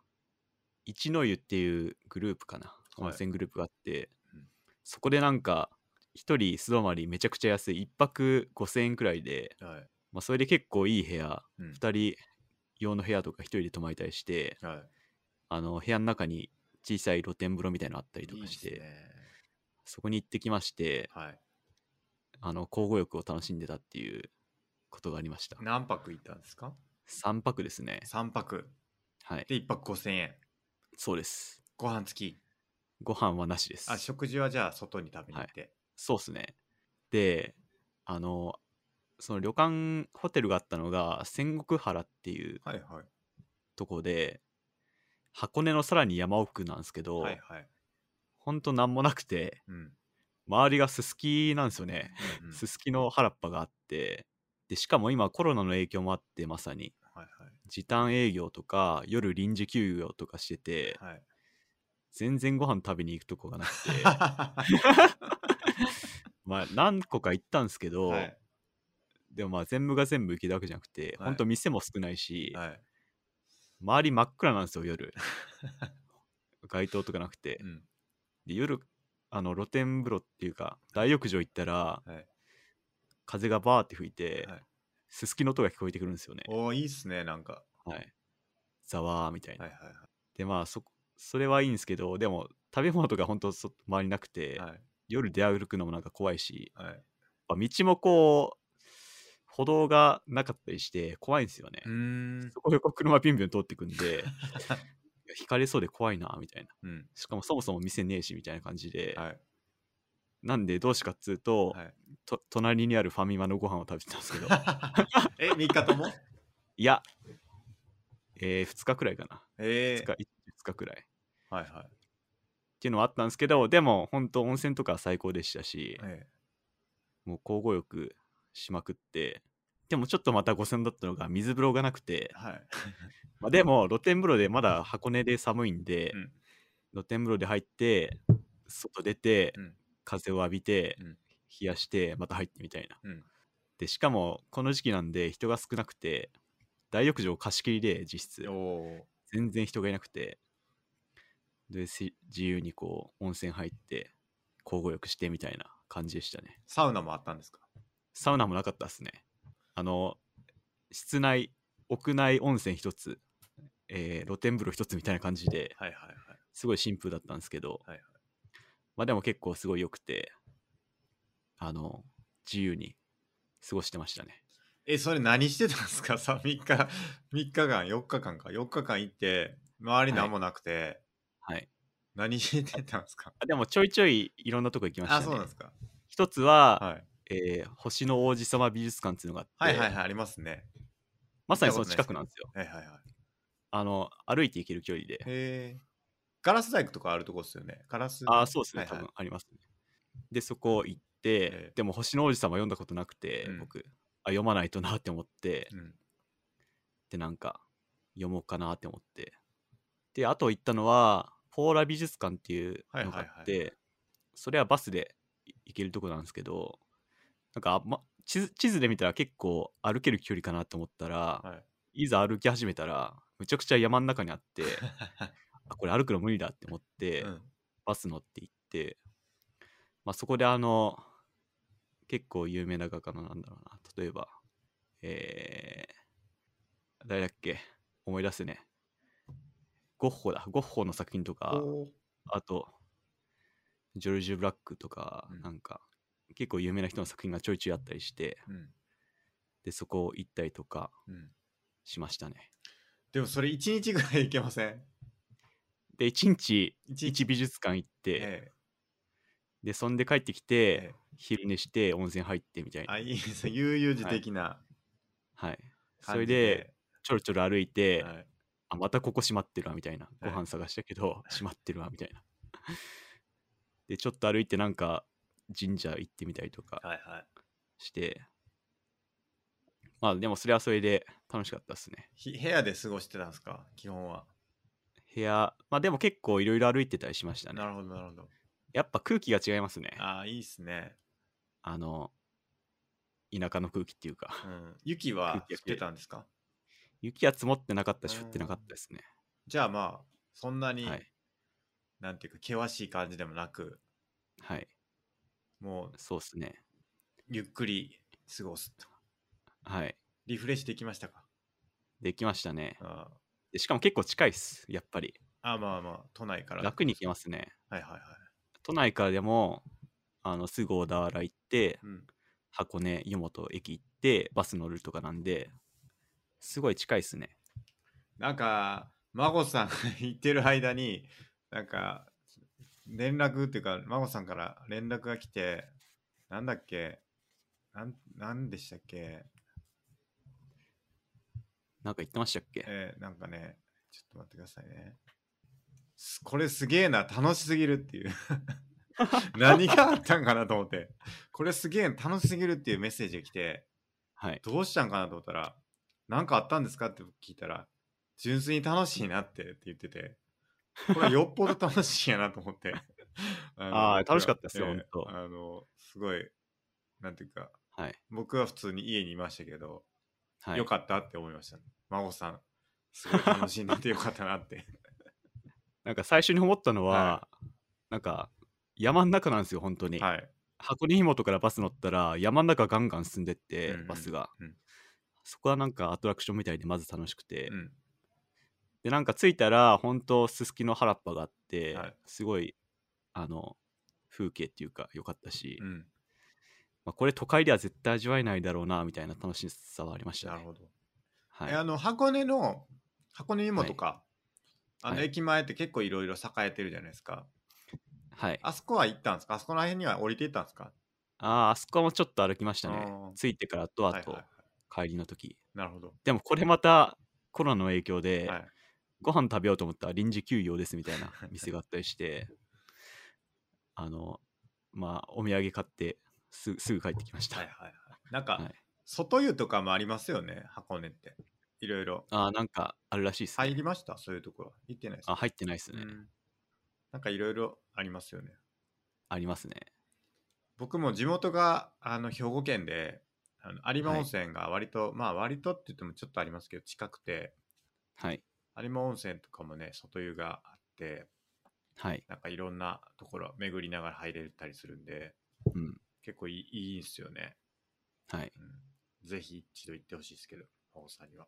一の湯っていうグループかな。はい温泉グループがあって、うんそこでなんか、一人素泊まりめちゃくちゃ安い、一泊5000円くらいで、はい。まあ、それで結構いい部屋、うん2人用の部屋とか1人で泊まりたりしてはあの部屋の中に小さい露天風呂みたいなのあったりい。とかしてね。そこに行ってきましてはい。あの交互浴を楽しんでたっていうことがありました何泊行ったんですか？3泊ですね ?3 泊。はいで、1泊5000円。そうですご飯付き。ご飯はなしですあ、食事はじゃあ外に食べに行って。そうですねであのその旅館ホテルがあったのが仙石原っていうはい、はい、とこで箱根のさらに山奥なんですけど、はいはい。ほんとなんもなくてうん。周りがすすきなんですよね。すすきの原っぱがあって、で、しかも今コロナの影響もあって、まさに、はい時短営業とか、夜臨時休業とかしてて、はい。はい。全然ご飯食べに行くとこがなくて、*laughs* まあ何個か行ったんですけど、はい。でもまあ全部が全部行けたわけじゃなくて、はいほんと店も少ないし、はい。周り真っ暗なんですよ、夜。*laughs* 街灯とかなくてう。ん。で、夜、あの、露天風呂っていうか、大浴場行ったら、はい。風がバーって吹いて、はいすすきの音が聞こえてくるんですよね。おーいいっすね、なんか。はい。ざわーみたいな。はいはいで、まあ、そ、それはいいんですけど、でも、食べ物とか本当そ周りなくて、はい。はい。夜出歩くのもなんか怖いし、はい。やっぱ道もこう、歩道がなかったりして怖いんですよねう。ーん。そこでこう車ビュンビュン通ってくんで、*laughs* 引かれそうで怖いな、みたいな。うん。しかもそもそも店ねえし、みたいな感じで、はい。なんでどうしかっつうと、はい。と隣にあるファミマのご飯を食べてたんですけど、*laughs* え、3日とも？いや、えー、2日くらいかな。え2日、2日くらい。っはいはい。ていうのはあったんですけど、でも、本当温泉とかは最高でしたし、えもう交互浴しまくって、でもちょっとまた5000だったのが水風呂がなくてえ、はい。*laughs* まあ、でも露天風呂でまだ箱根で寒いんで、うん露天風呂で入って、外出て、うん風を浴びて、うん冷やして、また入ってみたいな。うんで、しかも、この時期なんで人が少なくて、大浴場貸し切りで実質。全然人がいなくて。でし自由にこう温泉入って交互浴してみたいな感じでしたね。サウナもあったんですか？サウナもなかったですね。あの室内屋内温泉一つ、えー露天風呂一つみたいな感じではいはいはい。すごいシンプルだったんですけど、はいはい。まあでも結構すごい良くてあの自由に過ごしてましたねえ、それ何してたんですか？*laughs* さ、3日、3日間、4日間か。4日間行って、周り何もなくて、はい何してたんですか？あでもちょいちょいいろんなとこ行きましたあ、ねそうなんですか。一つは、はい。えー星の王子様美術館っていうのがあって、はいはいはい、ありますね。まさにその近くなんですよ。はいはいはい。あの、歩いて行ける距離で。へえ。ガラス細工とかあるとこっすよね。ガラス。ああ、そうですね、はいはい多分ありますね。で、そこ行って、ええでも星の王子様読んだことなくて、うん僕、あ、読まないとなって思って、うん。で、なんか、読もうかなって思って。で、あと行ったのは、ポーラ美術館っていうのがあって、はいはいそれはバスで行けるとこなんですけど、なんか、ま、地図地図で見たら結構歩ける距離かなと思ったら、はい。いざ歩き始めたら、むちゃくちゃ山の中にあって、*laughs* あ、これ歩くの無理だって思って、うん。バス乗って行って、まあ、そこであの、結構有名な画家のなんだろうな、例えば、えー、誰だっけ？思い出すね。ゴッホだ。ゴッホの作品とか、あと、ジョルジュ・ブラックとか、うんなんか、結構有名な人の作品がちょいちょいあったりして、うん。で、そこ行ったりとかうん。しましたね。でもそれ1日ぐらい行けません？で、1日、一1美術館行って、えで、そんで帰ってきて、ええ昼寝して温泉入ってみたいな。あ、いいですね。悠々自適なはい。それで、、ちょろちょろ歩いて、はいあ、またここ閉まってるわ、みたいな。ごはい飯探したけど、閉まってるわ、みたいな。*laughs* で、ちょっと歩いて、なんか、神社行ってみたりとかはいはい。して、まあ、でもそれはそれで楽しかったですね。ひ部屋で過ごしてたんですか？基本は。部屋、まあでも結構いろいろ歩いてたりしましたねな。るほどなるほど。やっぱ空気が違いますね。ああ、いいっすね。あの、田舎の空気っていうかう。ん。雪は降ってたんですか？雪は積もってなかったし、降ってなかったですね。じゃあまあ、そんなに、はい。なんていうか、険しい感じでもなく、はい。もう、そうですね。ゆっくり過ごすと。はい。リフレッシュできましたか？できましたね。あでしかも結構近いっす、やっぱり。ああ、まあまあ、都内から。楽に行けますね。はいはいはい。都内からでも、あの、すぐ小田原行って、うん。箱根、湯本駅行って、バス乗るとかなんで、すごい近いっすね。なんか、孫さんが行ってる間に、なんか、連絡っていうか、孫さんから連絡が来て、なんだっけ、なん、なんでしたっけ、なんか言ってましたっけ？えーなんかね、ちょっと待ってくださいね。すこれすげえな、楽しすぎるっていう。*laughs* 何があったんかなと思って。これすげえ楽しすぎるっていうメッセージが来てはい。どうしたんかなと思ったら何かあったんですかって聞いたら純粋に楽しいなってって言ってて。これよっぽど楽しいやなと思って。*laughs* のあー楽しかったですよええほんと。あのすごいなんていうかはい。僕は普通に家にいましたけど、はい。よかったって思いました、ね、孫さんすごい楽しんでてよかったなって。*laughs* なんか最初に思ったのは、はなんか山ん中なんですよ、本当に。はい。箱根湯本からバス乗ったら山ん中ガンガン進んでって、うんうんバスが、うん。そこはなんかアトラクションみたいでまず楽しくて、うん。でなんか着いたら本当すすきの原っぱがあって、はい。すごいあの風景っていうか良かったし、うん。まあ、これ都会では絶対味わえないだろうなみたいな楽しさはありましたね。なるほど、はい。えあの箱根の箱根湯本か、あのはい。駅前って結構いろいろ栄えてるじゃないですかはい、あそこは行ったんですか？あそこら辺には降りていったんですか？あーあそこもちょっと歩きましたね。着いてからとあとはいはいはい。帰りの時、なるほど、でもこれまたコロナの影響で、はい、ご飯食べようと思ったら臨時休業ですみたいな *laughs* 店があったりしてあのまあお土産買ってすすぐ帰ってきました、はいはいはい。なんか、はい。外湯とかもありますよね？箱根って。いろいろ。あーなんかあるらしいですね、入りました？そういうところ。行ってないですあ入ってないですね、うんなんかいろいろありますよね。ありますね。僕も地元があの兵庫県であの有馬温泉が割と、まあ割とって言ってもちょっとありますけど近くてはい。有馬温泉とかもね外湯があってはい。なんかいろんなところ巡りながら入れたりするんでうん。結構いいいいんすよね、はい。うん、ぜひ一度行ってほしいですけど大さんには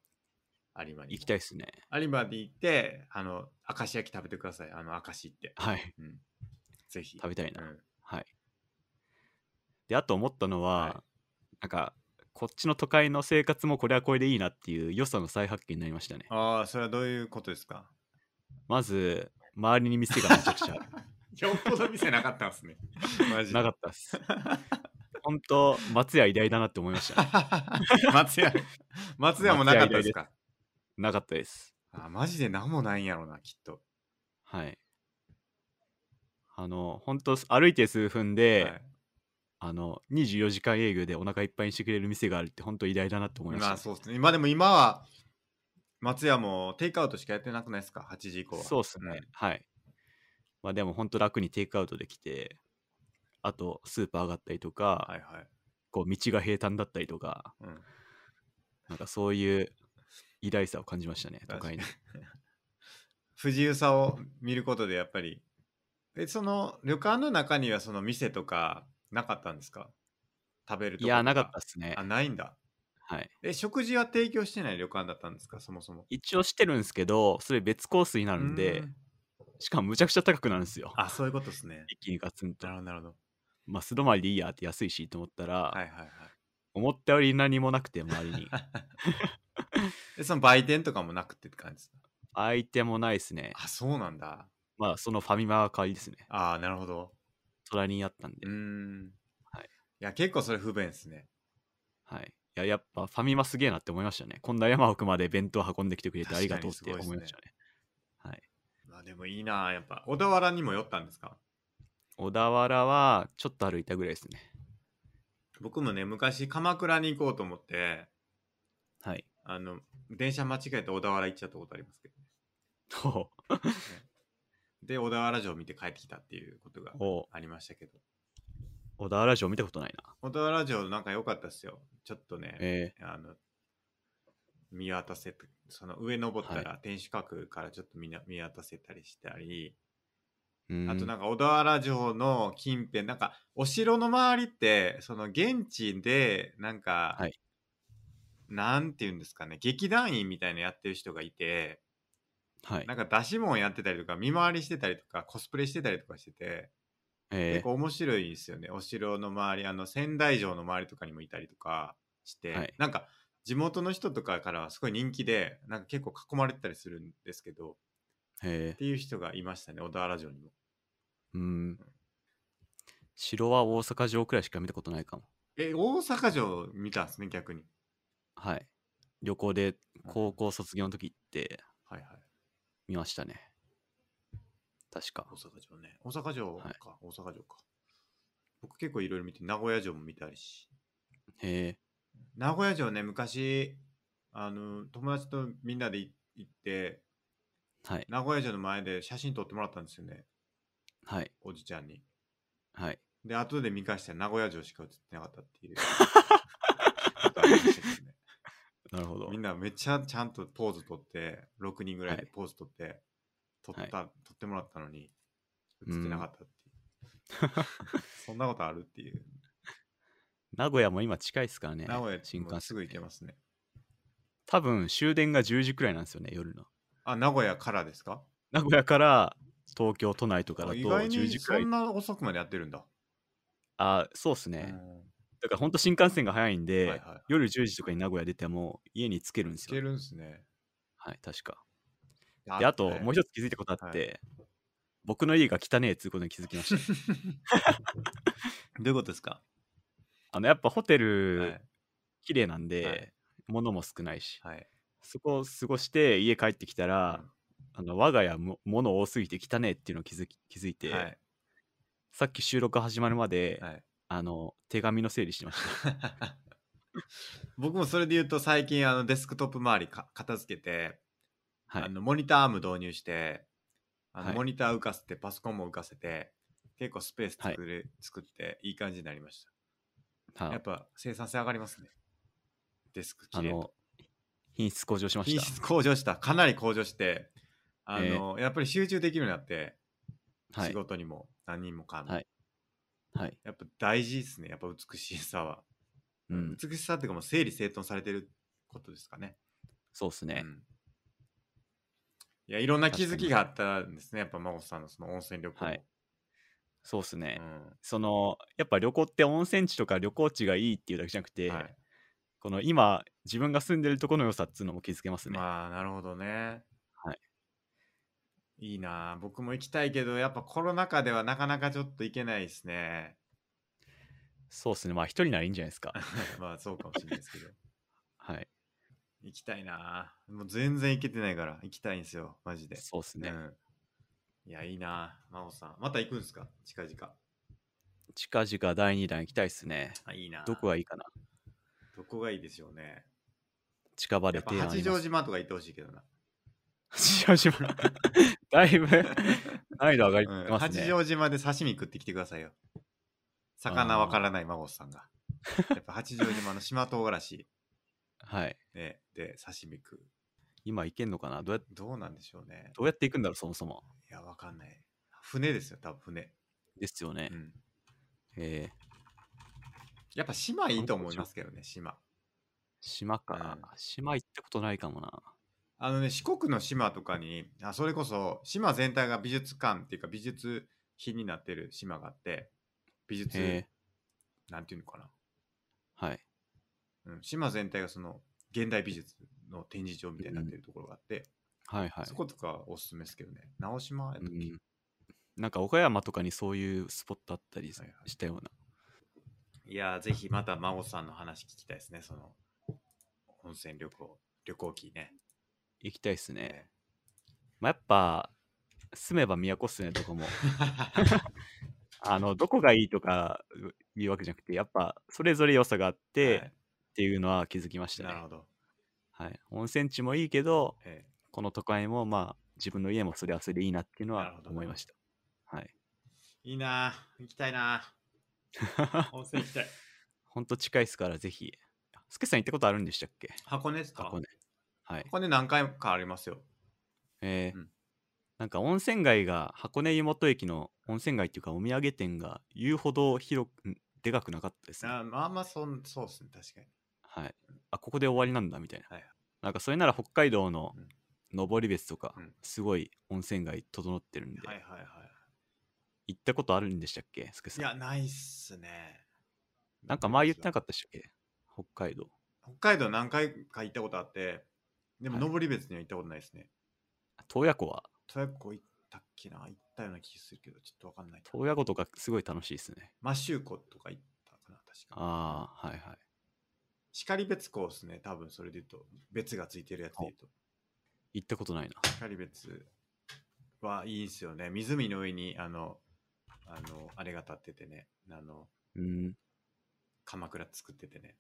有馬に行きたいですね。有馬で行ってあの明石焼き食べてください。あの明石って、はい。うん、ぜひ。食べたいな、うん。はい。であと思ったのは、はい。なんかこっちの都会の生活もこれはこれでいいなっていう良さの再発見になりましたね。ああそれはどういうことですか？まず周りに店がめちゃくちゃある。*laughs* よっぽど店なかったんですね。マジで。なかったっす。本当松屋偉大だなって思いました。ね *laughs* 松屋松屋もなかったですか？なかったです。あマジで何もないんやろなきっと、はい。あの本当歩いて数分で、はい。あの24時間営業でお腹いっぱいにしてくれる店があるって本当偉大だなって思いました、まあそうですね。今でも今は松屋もテイクアウトしかやってなくないですか？8時以降は。そうっすね、はい。まあでも本当楽にテイクアウトできてあとスーパー上がったりとか、はいはい、こう道が平坦だったりとかうん、なんかそういう偉大さを感じましたね都会に。*laughs* 不自由さを見ることでやっぱり。えその旅館の中にはその店とかなかったんですか？食べるとこいやなかったっすね。あないんだ。はい。え食事は提供してない旅館だったんですか？そもそも。一応してるんですけどそれ別コースになるんでうん。しかもむちゃくちゃ高くなるんですよ。あそういうことですね。*laughs* 一気にガツンと。なるほどなるほど。まあ素泊まりでいいやって安いしと思ったら、はいはいはい思ったより何もなくて周りに。*laughs* でその売店とかもなくてって感じですか？相手もないですね。あそうなんだ。まあそのファミマが代わりですね。ああなるほど。隣にあったんで、うーん。はい。いや結構それ不便ですね。はい。いややっぱファミマすげえなって思いましたね。こんな山奥まで弁当運んできてくれてありがとうって思いましたね。はい。まあでもいいなやっぱ。小田原にも寄ったんですか？小田原はちょっと歩いたぐらいですね僕もね昔鎌倉に行こうと思ってはい。あの電車間違えて小田原行っちゃったことありますけどね。ほで小田原城見て帰ってきたっていうことがう。おありましたけど。小田原城見たことないな。小田原城なんか良かったですよ。ちょっとね、えあの見渡せてその上登ったはら天守閣からちょっと見な見渡せたりしたり、あとなんか小田原城の近辺なんかお城の周りってその現地でなんか、はい。なんていうんですかね劇団員みたいなやってる人がいてはい。なんか出し物やってたりとか見回りしてたりとかコスプレしてたりとかしててえ結構面白いですよね。お城の周りあの仙台城の周りとかにもいたりとかして、はい。なんか地元の人とかからはすごい人気でなんか結構囲まれてたりするんですけどっー、えていう人がいましたね小田原城にも。ー、うん。城は大阪城くらいしか見たことないかも。え大阪城見たんですね逆に。はい。旅行で高校卒業の時行って。はいはい。見ましたね。確か。大。阪城ね。大阪城か、はい。大阪城か。僕結構いろいろ見て、名古屋城も見たりし。へえ。名古屋城ね、昔、あの、友達とみんなでい行って、はい。名古屋城の前で写真撮ってもらったんですよね、はい。おじちゃんに。はい。で、後で見返したら名古屋城しか映ってなかったっていう。*laughs* ねなるほどみん。なめっちゃちゃんとポーズ取って、6人ぐらいではいポーズ取って、撮った、は撮ってもらったのに、映ってなかったっていう。*laughs* そんなことあるっていう。名古屋も今近いですからね。名古屋新幹線。すぐ行けますね。多分終電が10時くらいなんですよね、夜の。あ、名古屋からですか？名古屋から東京都内とかだとあ意外10に時くらいそん。な遅くまでやってるんだ。あ、そうっすね。うんだから本当新幹線が早いんで、はいはい夜10時とかに名古屋出ても家に着けるんですよ。いけるんすね。はい、確か。で、あともう一一つ気づいたことあって、僕の家が汚ねえっつうことに気づきました。*laughs* どういうことですか？あの、やっぱホテはルい。綺麗なんで、はい物も少ないし、はい。そこを過ごして家帰ってきたら、うん。あの我が家も物多すぎて汚ねえっていうのを気づき気づいて、はい。さっき収録始まるまで、はい。あの手紙の整理してました。*laughs* 僕もそれで言うと最近あのデスクトップ周りか片付けて、はい。あのモニターアーム導入してあの、はいモニター浮かせてパソコンも浮かせて結構スペース作れ、作っていい感じになりました。はやっぱ生産性上がりますね。デスクあきれいとの品質向上しました。品質向上した。かなり向上してあの、やっぱり集中できるようになって、はい。仕事にも何人もかん、はい。はい。やっぱ大事ですね。やっぱ美しさは、うん、美しさっていうかもう整理整頓されてることですかね。そうですね。うん。いやいろんな気づきがあったんですね。やっぱ真帆さんのその温泉旅行。もはい。そうですね。うん。そのやっぱ旅行って温泉地とか旅行地がいいっていうだけじゃなくて、はいこの今自分が住んでるところの良さっつうのも気づけますね。まあなるほどねはいいいなあ僕も行きたいけどやっぱコロナ禍ではなかなかちょっと行けないですねそうですね。まあ一人ならいいんじゃないですか。*laughs* まあそうかもしれないですけど *laughs* はい。行きたいなあもう全然行けてないから行きたいんですよマジでそうですね。うん、いやいいなあ真帆さんまた行くんですか？近々近々第2弾行きたいですね。あいいなあどこがいいかな。どこがいいでしょうね近場で提案あります。丈島とか行ってほしいけどな八丈島。だいぶ難易度上がりうんますね。八丈島で刺身食ってきてくださいよ。魚わからない孫さんが。やっぱ八丈島の島唐辛子、*laughs* はい。ね、で刺身食う。今行けんのかな？どうやどうなんでしょうね。どうやって行くんだろう、そもそも。いや、わかんない。船ですよ、多分船。ですよねう。ん、えー、やっぱ島いいと思いますけどね、島。島か、島行ったことないかもな。あのね、四国の島とかに、あそれこそ島全体が美術館っていうか美術品になってる島があって、美術、へなんていうのかな。ー、はい。うん、島全体がその現代美術の展示場みたいになってるところがあって、はいはい。そことかおすすめですけどね。直島やったっけ、うん、なんか岡山とかにそういうスポットあったりしたような。いやー、ぜひまた真央さんの話聞きたいですね。その温泉旅行、旅行記ね。行きたいですね。ねまあ、やっぱ、住めば都っすね、どこも。*laughs* あの、どこがいいとかいうわけじゃなくて、やっぱ、それぞれ良さがあって、はいっていうのは気づきましたね。なるほど。はい。温泉地もいいけど、えこの都会もまあ、自分の家もそれはそれでいいなっていうのは思いました。はい。えいいなー行きたいなー *laughs* 温泉行きたい。ほんと近いですから、ぜひ。スケさん行ったことあるんでしたっけ？箱根ですか？箱根。はい。箱根何回かありますよ。えーうんなんか温泉街が箱根湯本駅の温泉街っていうかお土産店が言うほど広くんでかくなかったですね。あまあまあそん、そうですね、確かに。はい。あ、ここで終わりなんだみたいな。はいなんかそれなら北海道のうん登別とかうんすごい温泉街整ってるんで、はいはいはい。行ったことあるんでしたっけ？スケさん。いや、ないっすね。なんか前言ってなかったでしたっけ？北海道。北海道何回か行ったことあって、でもはい登別には行ったことないですね。洞爺湖は？洞爺湖行ったっけな？行ったような気がするけど、ちょっとわかんないな。洞爺湖とかすごい楽しいですね。マシュー湖とか行ったかな、確か。ああ、はいはい。光別湖ですね、多分それで言うと。別がついてるやつで言うと。行ったことないな。光別はいいんすよね。湖の上に、あの、あの、あれが立っててね、あの、うん。鎌倉作っててね、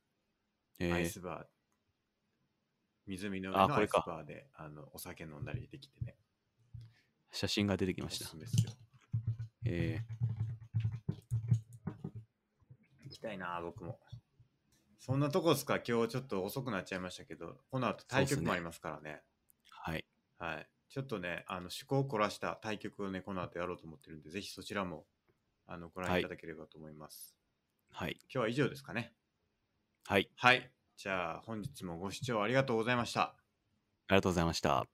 えー、アイスバー、湖の上のアイスバーで、あの、お酒飲んだりできてね、写真が出てきおましたすす。すよ。え行きたいな、僕も。そんなとこですか、今日ちょっと遅くなっちゃいましたけど、この後対局もありますからね。ー、はい。はい。ちょっとね、あの、趣向を凝らした対局をね、この後やろうと思ってるんで、ぜひそちらも、あの、ご覧いただければと思います。はい。今日は以上ですかね。はい。はい。じゃあ、本日もご視聴ありがとうございました。ありがとうございました。